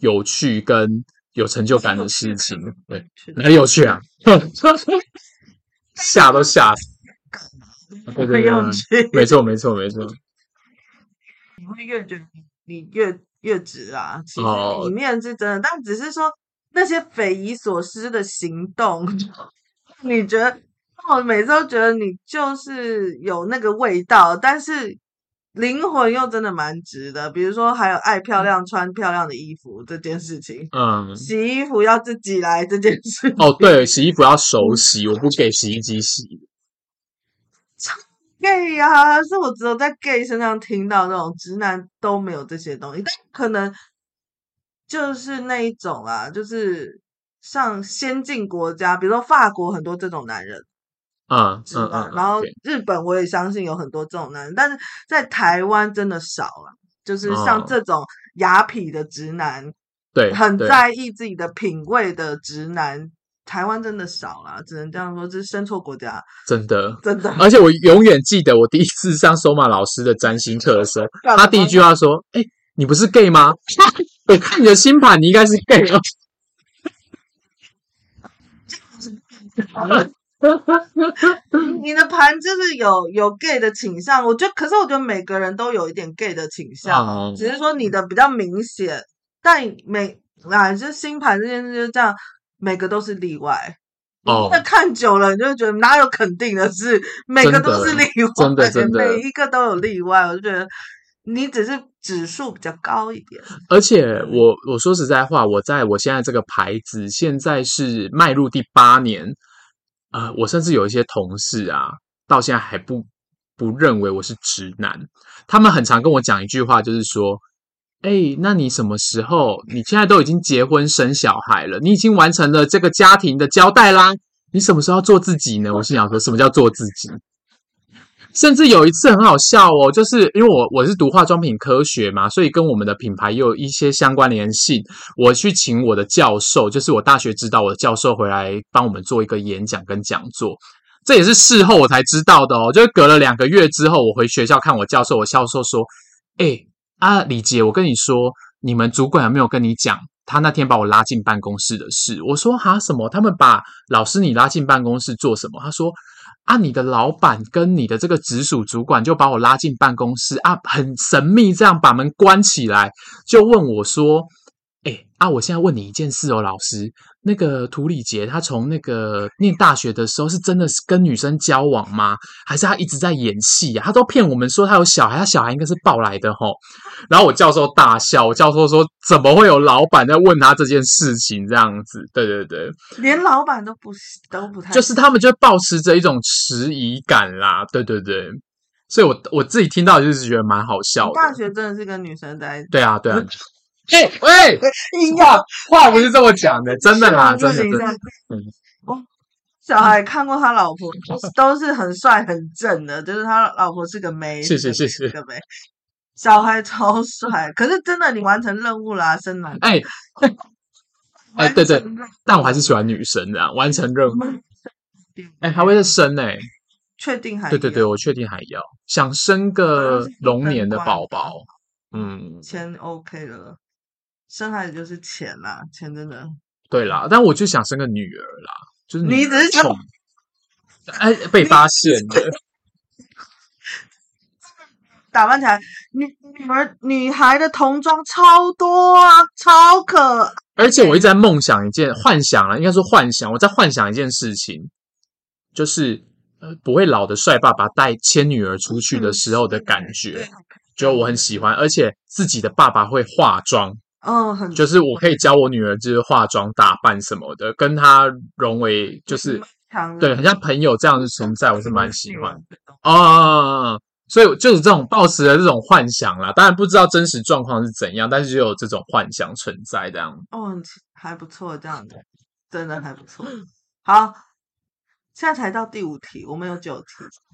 有趣跟有成就感的事情，对，很有趣啊。吓都吓死！对对对，没错没错没错。你会越觉得你越越值啊，其实里面是真的，但只是说那些匪夷所思的行动，你觉得我每次都觉得你就是有那个味道，但是。灵魂又真的蛮值的，比如说还有爱漂亮、穿漂亮的衣服这件事情，嗯，洗衣服要自己来这件事。哦，对，洗衣服要手洗，我不给洗衣机洗。超 gay 呀、啊，是我只有在 gay 身上听到那种直男都没有这些东西，但可能就是那一种啊，就是像先进国家，比如说法国很多这种男人。嗯嗯嗯，然后日本我也相信有很多这种男人，但是在台湾真的少啊，就是像这种雅痞的直男，哦、对，很在意自己的品味的直男。台湾真的少了，只能这样说，这是生错国家，真的，真的。而且我永远记得，我第一次上索马老师的占星课的时候，他第一句话说：“哎、欸，你不是 gay 吗？我看你的星盘，你应该是 gay 哦。” 你的盘就是有有 gay 的倾向，我觉得，可是我觉得每个人都有一点 gay 的倾向，嗯、只是说你的比较明显。但每啊，就星盘这件事就这样。每个都是例外哦，那看久了你就会觉得哪有肯定的事，每个都是例外，真的真的，每一个都有例外。我就觉得你只是指数比较高一点。而且我我说实在话，我在我现在这个牌子现在是迈入第八年，呃，我甚至有一些同事啊，到现在还不不认为我是直男。他们很常跟我讲一句话，就是说。哎，那你什么时候？你现在都已经结婚生小孩了，你已经完成了这个家庭的交代啦。你什么时候要做自己呢？我是想说，什么叫做自己？甚至有一次很好笑哦，就是因为我我是读化妆品科学嘛，所以跟我们的品牌也有一些相关联性。我去请我的教授，就是我大学指导我的教授回来帮我们做一个演讲跟讲座。这也是事后我才知道的哦，就是隔了两个月之后，我回学校看我教授，我教授说：“哎。”啊，李杰，我跟你说，你们主管有没有跟你讲他那天把我拉进办公室的事？我说哈什么？他们把老师你拉进办公室做什么？他说啊，你的老板跟你的这个直属主管就把我拉进办公室啊，很神秘，这样把门关起来，就问我说，哎啊，我现在问你一件事哦，老师。那个涂里杰，他从那个念大学的时候，是真的是跟女生交往吗？还是他一直在演戏呀？他都骗我们说他有小孩，他小孩应该是抱来的吼。然后我教授大笑，我教授说：“怎么会有老板在问他这件事情？”这样子，对对对，连老板都不是都不太，就是他们就抱持着一种迟疑感啦。对对对，所以我我自己听到就是觉得蛮好笑的。大学真的是跟女生在一起？对啊，对啊。哎、欸、喂，硬要话不是这么讲的，真的啦，真的。嗯，哦，小孩看过他老婆，都是很帅很正的，就是他老婆是个妹，谢谢谢谢，是个妹。小孩超帅，可是真的你完成任务啦，生男。哎，哎，对对，但我还是喜欢女生的，完成任务。哎，还会再生呢？确定还？对对对，我确定还要，想生个龙年的宝宝。嗯，先 OK 了。生孩子就是钱啦，钱真的。对啦，但我就想生个女儿啦，就是你只是穷，哎，被发现了，打扮起来，女女儿女孩的童装超多啊，超可爱。而且我一直在梦想一件幻想啊，应该说幻想，我在幻想一件事情，就是呃不会老的帅爸爸带牵女儿出去的时候的感觉，就我很喜欢，而且自己的爸爸会化妆。嗯，很就是我可以教我女儿就是化妆打扮什么的，跟她融为就是对，很像朋友这样的存在，我是蛮喜欢的哦。所以就是这种抱持的这种幻想啦，当然不知道真实状况是怎样，但是就有这种幻想存在这样。哦，还不错，这样子真的还不错。好，现在才到第五题，我们有九题，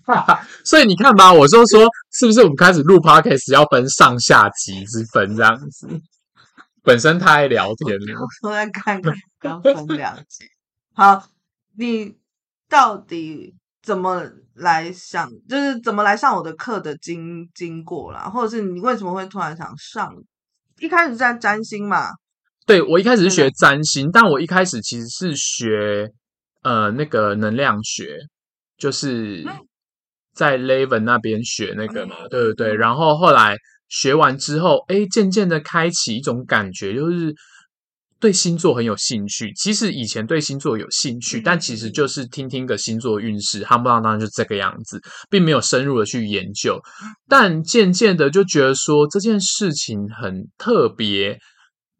所以你看吧，我就说是不是我们开始录 podcast 要分上下集之分这样子？本身太爱聊天了，我来看看刚分两集。好，你到底怎么来想？就是怎么来上我的课的经经过啦，或者是你为什么会突然想上？一开始在占星嘛？对，我一开始是学占星，但我一开始其实是学呃那个能量学，就是在 Leven 那边学那个嘛，对对对，然后后来。学完之后，哎，渐渐的开启一种感觉，就是对星座很有兴趣。其实以前对星座有兴趣，但其实就是听听个星座运势，夯不啷当就这个样子，并没有深入的去研究。但渐渐的就觉得说这件事情很特别，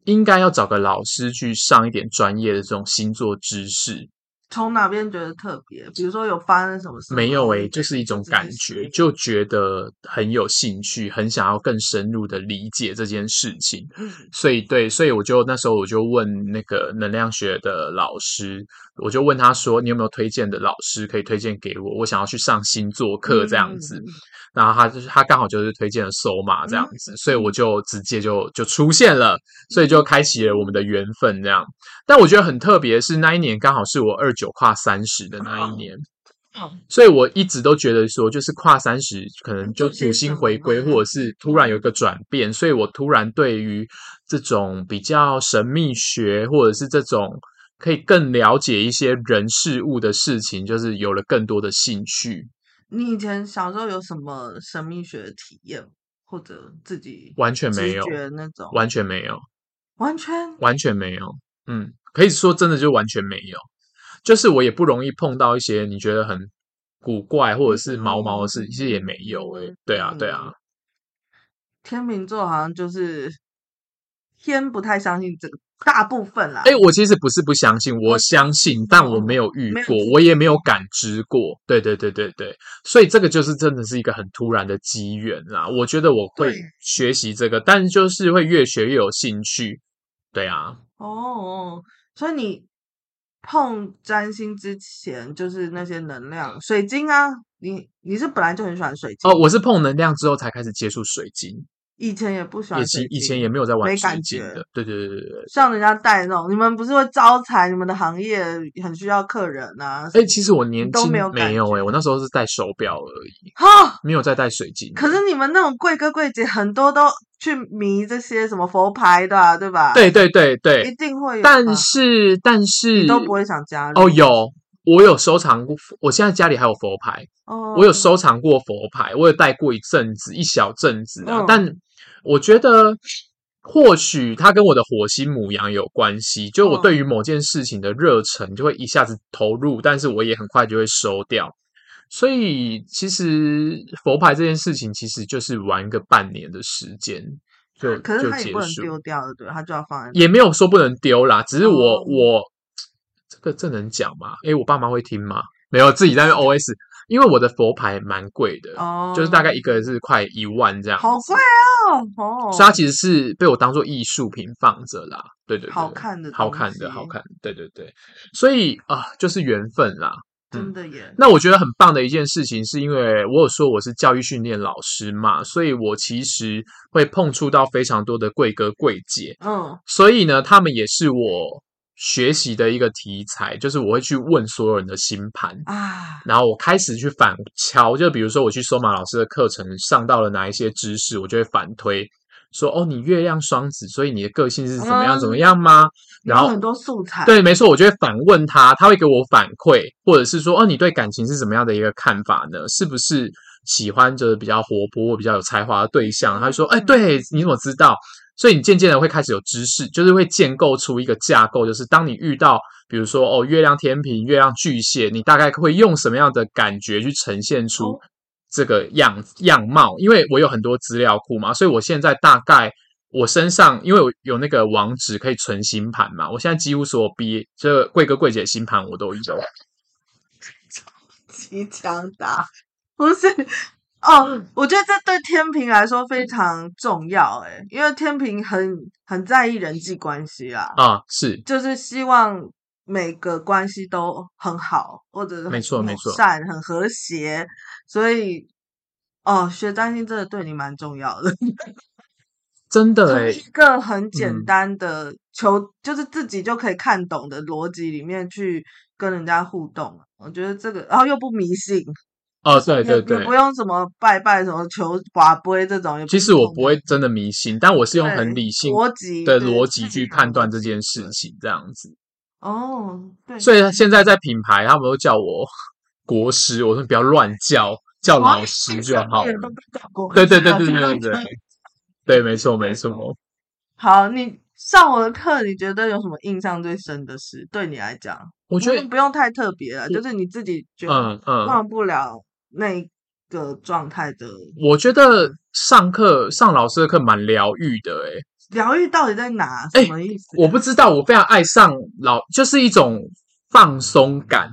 应该要找个老师去上一点专业的这种星座知识。从哪边觉得特别？比如说有发生什么事？没有诶，就是一种感觉，就觉得很有兴趣，很想要更深入的理解这件事情。嗯，所以对，所以我就那时候我就问那个能量学的老师，我就问他说：“你有没有推荐的老师可以推荐给我？我想要去上星座课这样子。”然后他就是他刚好就是推荐了 Soma 这样子，所以我就直接就就出现了，所以就开启了我们的缘分这样。但我觉得很特别的是那一年刚好是我二九跨三十的那一年，所以我一直都觉得说，就是跨三十可能就土星回归，或者是突然有一个转变，所以我突然对于这种比较神秘学，或者是这种可以更了解一些人事物的事情，就是有了更多的兴趣。你以前小时候有什么神秘学的体验，或者自己完全没有那种？完全没有，完全完全没有。嗯，可以说真的就完全没有。就是我也不容易碰到一些你觉得很古怪或者是毛毛的事，其实也没有。诶，对啊，对啊。天秤座好像就是天不太相信这个。大部分啦，哎，我其实不是不相信，我相信，哦、但我没有遇过，我也没有感知过。对对对对对，所以这个就是真的是一个很突然的机缘啦。我觉得我会学习这个，但就是会越学越有兴趣。对啊，哦，所以你碰占星之前，就是那些能量水晶啊，你你是本来就很喜欢水晶哦？我是碰能量之后才开始接触水晶。以前也不喜欢，以前以前也没有在玩水晶的，对对对对对。像人家带那种，你们不是会招财？你们的行业很需要客人啊。哎，其实我年轻没有没有哎，我那时候是戴手表而已，哈，没有再戴水晶。可是你们那种贵哥贵姐很多都去迷这些什么佛牌的，对吧？对对对对，一定会有。但是但是你都不会想加入哦？有，我有收藏过，我现在家里还有佛牌哦，我有收藏过佛牌，我有戴过一阵子，一小阵子啊，但。我觉得或许它跟我的火星母羊有关系，就我对于某件事情的热忱就会一下子投入，但是我也很快就会收掉。所以其实佛牌这件事情其实就是玩个半年的时间就可是它也不能丢掉的，对，它就要放在也没有说不能丢啦，只是我我这个这能讲吗？诶，我爸妈会听吗？没有，自己在那 OS。因为我的佛牌蛮贵的，哦，就是大概一个是快一万这样，好贵哦，哦，所以它其实是被我当做艺术品放着啦，对对对，好看的，好看的，好看，对对对，所以啊，就是缘分啦，真的耶。那我觉得很棒的一件事情，是因为我有说我是教育训练老师嘛，所以我其实会碰触到非常多的贵哥贵姐，嗯，所以呢，他们也是我。学习的一个题材就是我会去问所有人的星盘啊，然后我开始去反敲，就比如说我去 Soma 老师的课程上到了哪一些知识，我就会反推说哦，你月亮双子，所以你的个性是怎么样怎么样吗？然后很多素材，对，没错，我就会反问他，他会给我反馈，或者是说哦，你对感情是怎么样的一个看法呢？是不是喜欢就是比较活泼、比较有才华的对象？他就说，哎，对，你怎么知道？所以你渐渐的会开始有知识，就是会建构出一个架构，就是当你遇到，比如说哦，月亮天平、月亮巨蟹，你大概会用什么样的感觉去呈现出这个样样貌？因为我有很多资料库嘛，所以我现在大概我身上，因为我有那个网址可以存星盘嘛，我现在几乎所有毕这贵哥贵姐星盘我都有，超级强大，不是。哦，我觉得这对天平来说非常重要，诶，因为天平很很在意人际关系啊，啊，是，就是希望每个关系都很好，或者是没错没错，善很和谐，所以哦，学占星真的对你蛮重要的，真的诶，一个很简单的求，嗯、就是自己就可以看懂的逻辑里面去跟人家互动，我觉得这个，然后又不迷信。哦，对对对，不用什么拜拜，什么求法杯这种。其实我不会真的迷信，但我是用很理性逻辑的逻辑去判断这件事情，这样子。哦，对。所以现在在品牌，他们都叫我 国师，我说不要乱叫，叫老师就好。对对对对对对对，对，没错没错。好，你上我的课，你觉得有什么印象最深的事？对你来讲，我觉得不用太特别了，就是你自己觉得忘不了。那个状态的，我觉得上课上老师的课蛮疗愈的，诶，疗愈到底在哪？什么意思？我不知道，我非常爱上老，就是一种放松感，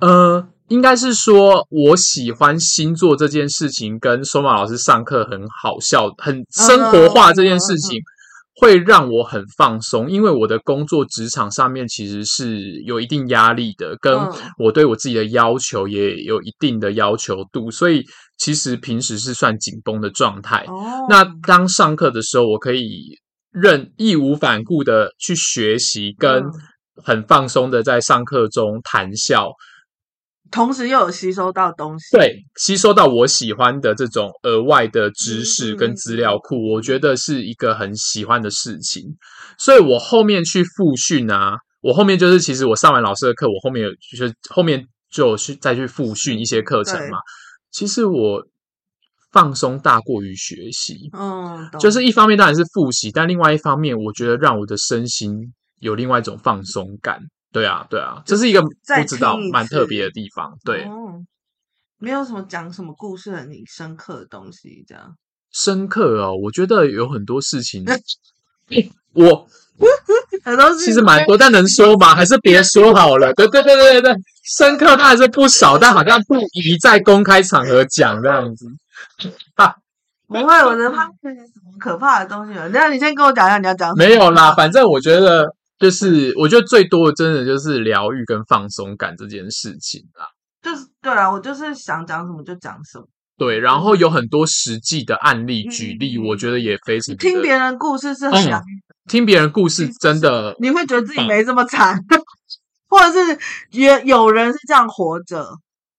呃，应该是说我喜欢星座这件事情，跟收马老师上课很好笑、很生活化这件事情。Uh. 会让我很放松，因为我的工作职场上面其实是有一定压力的，跟我对我自己的要求也有一定的要求度，所以其实平时是算紧绷的状态。哦，那当上课的时候，我可以任义无反顾的去学习，跟很放松的在上课中谈笑。同时又有吸收到东西，对，吸收到我喜欢的这种额外的知识跟资料库，嗯、我觉得是一个很喜欢的事情。所以我后面去复训啊，我后面就是其实我上完老师的课，我后面有就是后面就去再去复训一些课程嘛。其实我放松大过于学习，嗯，就是一方面当然是复习，但另外一方面，我觉得让我的身心有另外一种放松感。对啊，对啊，这是一个不知道蛮特别的地方。对，哦，没有什么讲什么故事很深刻的东西，这样深刻哦。我觉得有很多事情 我 很多其实蛮多，但能说吗？还是别说好了。对对对对对，深刻它还是不少，但好像不宜在公开场合讲这样子。啊，不会，我觉得怕什么可怕的东西了。那你先跟我讲一下你要讲。没有啦，反正我觉得。就是我觉得最多的，真的就是疗愈跟放松感这件事情啦。就是对啊，我就是想讲什么就讲什么。对，然后有很多实际的案例举例，嗯、我觉得也非常听别人故事是很疗愈、嗯、听别人故事真的你会觉得自己没这么惨，嗯、或者是也有人是这样活着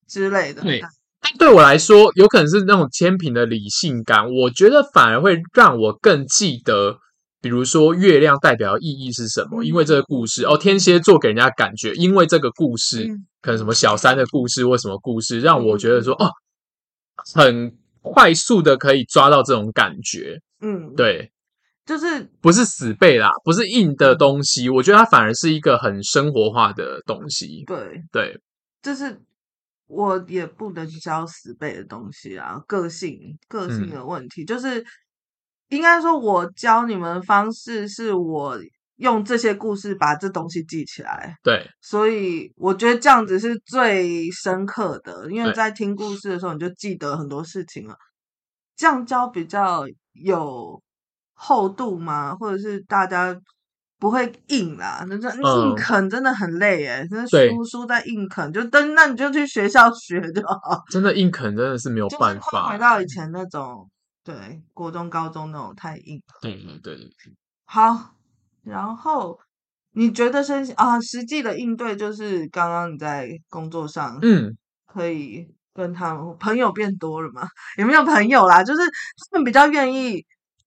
之类的。对，但对我来说，有可能是那种天平的理性感，我觉得反而会让我更记得。比如说，月亮代表意义是什么？因为这个故事哦，天蝎座给人家感觉，因为这个故事，可能什么小三的故事或什么故事，让我觉得说哦，很快速的可以抓到这种感觉。嗯，对，就是不是死背啦，不是硬的东西，我觉得它反而是一个很生活化的东西。对对，就是我也不能教死背的东西啊，个性个性的问题就是。应该说，我教你们的方式是我用这些故事把这东西记起来。对，所以我觉得这样子是最深刻的，因为在听故事的时候你就记得很多事情了。这样教比较有厚度吗？或者是大家不会硬啦？那这硬啃真的很累诶，那书书在硬啃，就等那你就去学校学就好。真的硬啃真的是没有 办法，回到以前那种。对，国中、高中那种太硬了。对对对。好，然后你觉得是啊，实际的应对就是刚刚你在工作上，嗯，可以跟他们朋友变多了吗？有没有朋友啦？就是他们比较愿意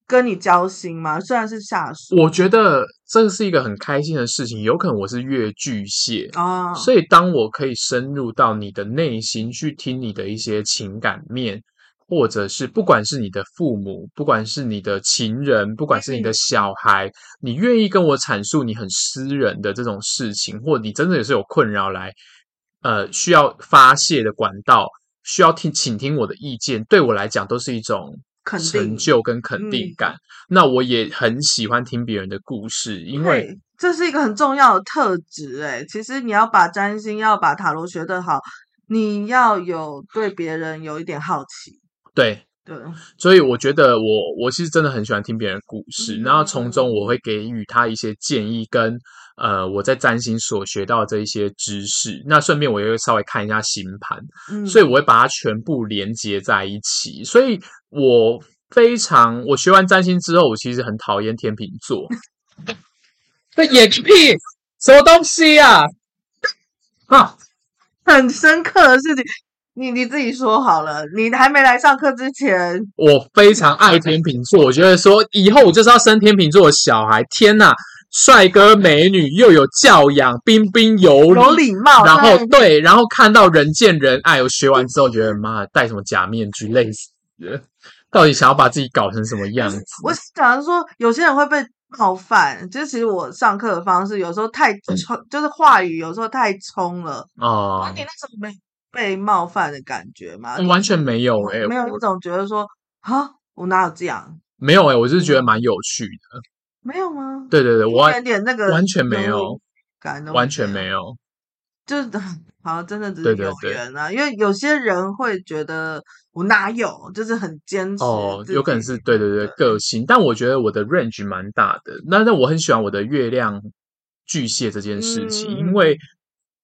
跟你交心吗？虽然是下属，我觉得这是一个很开心的事情。有可能我是越巨蟹啊，所以当我可以深入到你的内心去听你的一些情感面。或者是不管是你的父母，不管是你的情人，不管是你的小孩，你愿意跟我阐述你很私人的这种事情，或你真的也是有困扰来，呃，需要发泄的管道，需要听，请听我的意见，对我来讲都是一种成就跟肯定感。嗯、那我也很喜欢听别人的故事，因为这是一个很重要的特质。诶，其实你要把占星，要把塔罗学得好，你要有对别人有一点好奇。对对，所以我觉得我我其实真的很喜欢听别人故事，嗯、然后从中我会给予他一些建议跟，呃我在占星所学到的这一些知识。那顺便我也会稍微看一下星盘，嗯、所以我会把它全部连接在一起。所以我非常我学完占星之后，我其实很讨厌天秤座。这眼屁什么东西呀、啊？啊，很深刻的事情。你你自己说好了，你还没来上课之前，我非常爱天秤座，我觉得说以后我就是要生天秤座的小孩。天呐，帅哥美女又有教养，彬彬有礼，有礼貌。然后对，然后看到人见人爱。我学完之后觉得妈戴什么假面具，累死了。到底想要把自己搞成什么样子？我想说，有些人会被冒犯，就是其实我上课的方式有时候太冲，嗯、就是话语有时候太冲了哦。你那时候没。被冒犯的感觉吗？完全没有哎、欸，没有一种觉得说啊，我哪有这样？没有哎、欸，我是觉得蛮有趣的。没有吗？对对对，我一点点那个完全没有，感完全没有。就是 好，真的只是有缘啊。因为有些人会觉得我哪有，就是很坚持。哦，有可能是对对对个性，但我觉得我的 range 蛮大的。那那我很喜欢我的月亮巨蟹这件事情，嗯、因为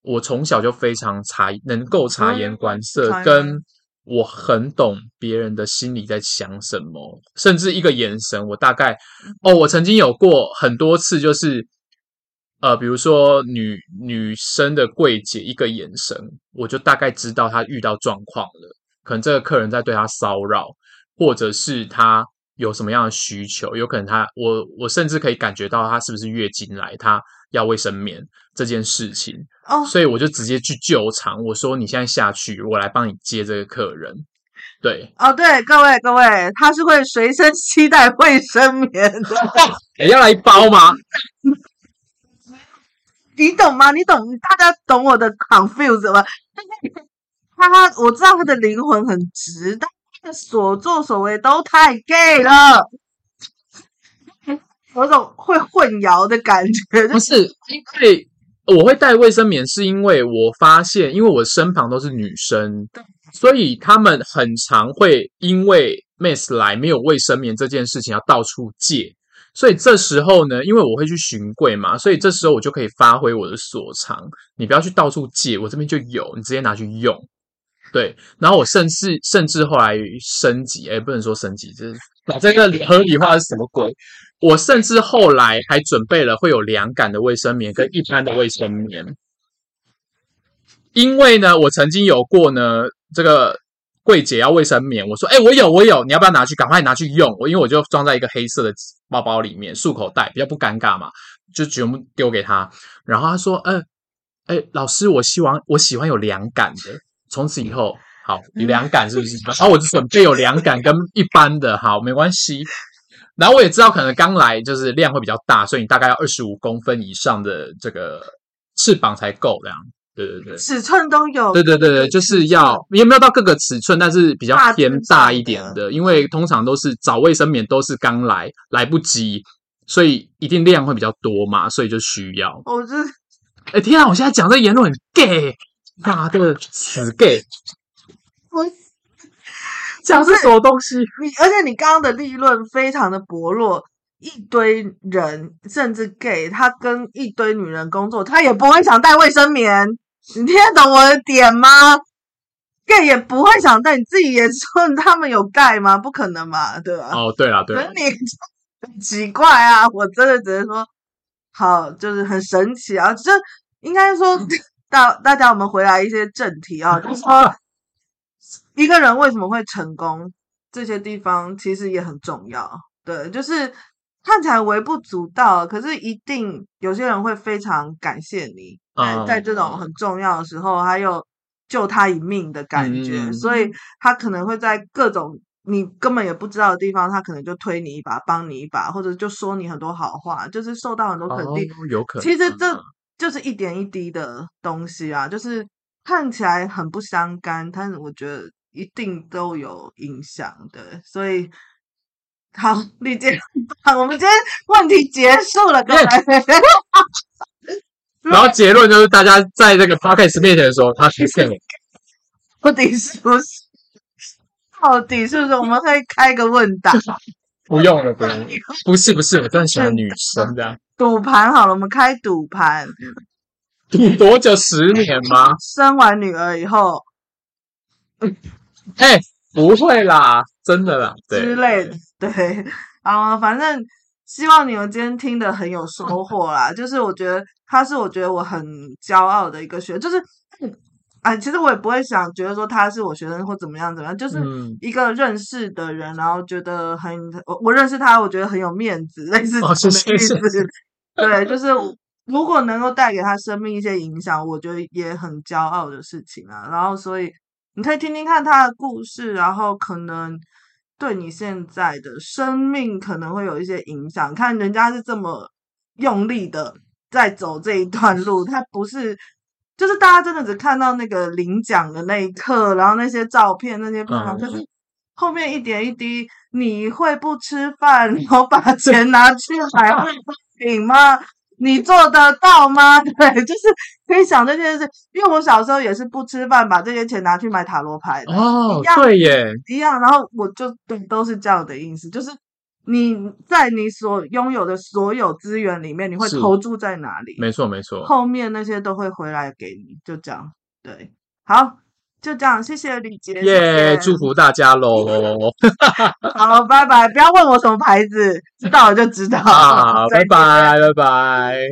我从小就非常察能够察言观色，嗯、跟我很懂别人的心里在想什么，甚至一个眼神，我大概哦，我曾经有过很多次，就是。呃，比如说女女生的柜姐一个眼神，我就大概知道她遇到状况了。可能这个客人在对她骚扰，或者是她有什么样的需求，有可能她我我甚至可以感觉到她是不是月经来，她要卫生棉这件事情。哦，所以我就直接去救场，我说你现在下去，我来帮你接这个客人。对，哦，对，各位各位，他是会随身携带卫生棉的，欸，要来一包吗？你懂吗？你懂？大家懂我的 confuse 吗？他他，我知道他的灵魂很直，但他的所作所为都太 gay 了，有种会混淆的感觉。不是，因为我会带卫生棉，是因为我发现，因为我身旁都是女生，所以他们很常会因为 miss 来没有卫生棉这件事情要到处借。所以这时候呢，因为我会去巡柜嘛，所以这时候我就可以发挥我的所长。你不要去到处借，我这边就有，你直接拿去用。对，然后我甚至甚至后来升级，哎，不能说升级，就是 把这个合理化是什么鬼？我甚至后来还准备了会有凉感的卫生棉跟一般的卫生棉，因为呢，我曾经有过呢这个。柜姐要卫生棉，我说：“哎、我有，我有，你要不要拿去？赶快拿去用！我因为我就装在一个黑色的包包里面，束口袋比较不尴尬嘛，就全部丢给他。然后他说：‘嗯、呃，哎、老师，我希望我喜欢有凉感的。从此以后，好，有凉感是不是？然后我就准备有凉感跟一般的，好，没关系。然后我也知道，可能刚来就是量会比较大，所以你大概要二十五公分以上的这个翅膀才够这样。”对对对，尺寸都有。对对对对，就是要也没有到各个尺寸，但是比较偏大一点的，因为通常都是找卫生棉都是刚来来不及，所以一定量会比较多嘛，所以就需要。我这，哎天啊！我现在讲这言论很 gay，妈的死 gay！我讲是什么东西？你而且你刚刚的立论非常的薄弱。一堆人，甚至 gay，他跟一堆女人工作，他也不会想带卫生棉。你听得懂我的点吗？gay 也不会想带，你自己也说他们有盖吗？不可能嘛，对吧？哦，对了，对了，你很奇怪啊！我真的只能说，好，就是很神奇啊！就应该说，大大家我们回来一些正题啊，就是说，一个人为什么会成功，这些地方其实也很重要。对，就是。看起来微不足道，可是一定有些人会非常感谢你，在在这种很重要的时候，还有救他一命的感觉，嗯、所以他可能会在各种你根本也不知道的地方，他可能就推你一把，帮你一把，或者就说你很多好话，就是受到很多肯定。哦、有可能，其实这就是一点一滴的东西啊，就是看起来很不相干，但是我觉得一定都有影响的，所以。好，丽姐，好，我们今天问题结束了，各位。然后结论就是，大家在这个 podcast 面前的时候，他是谁？到底是不是？到底是不是？我们可以开个问答。不用了，不用了。不是，不是，我真的喜欢女生这样。赌盘好了，我们开赌盘。赌 多久？十年吗？生完女儿以后。哎，不会啦，真的啦，对之类的。对，啊，反正希望你们今天听的很有收获啦。就是我觉得他是我觉得我很骄傲的一个学，就是啊，其实我也不会想觉得说他是我学生或怎么样怎么样，就是一个认识的人，然后觉得很我我认识他，我觉得很有面子，类似这样的意思。对，就是如果能够带给他生命一些影响，我觉得也很骄傲的事情啊。然后所以你可以听听看他的故事，然后可能。对你现在的生命可能会有一些影响。看人家是这么用力的在走这一段路，他不是，就是大家真的只看到那个领奖的那一刻，然后那些照片那些片段，可是后面一点一滴，你会不吃饭，然后把钱拿去买 化妆品吗？你做得到吗？对，就是可以想这件事，因为我小时候也是不吃饭，把这些钱拿去买塔罗牌的。哦，一样，对耶，一样。然后我就对，都是这样的意思，就是你在你所拥有的所有资源里面，你会投注在哪里？没错，没错。后面那些都会回来给你，就这样。对，好。就这样，谢谢李杰，耶，祝福大家喽！好，拜拜，不要问我什么牌子，知道了就知道。好，拜拜，拜拜。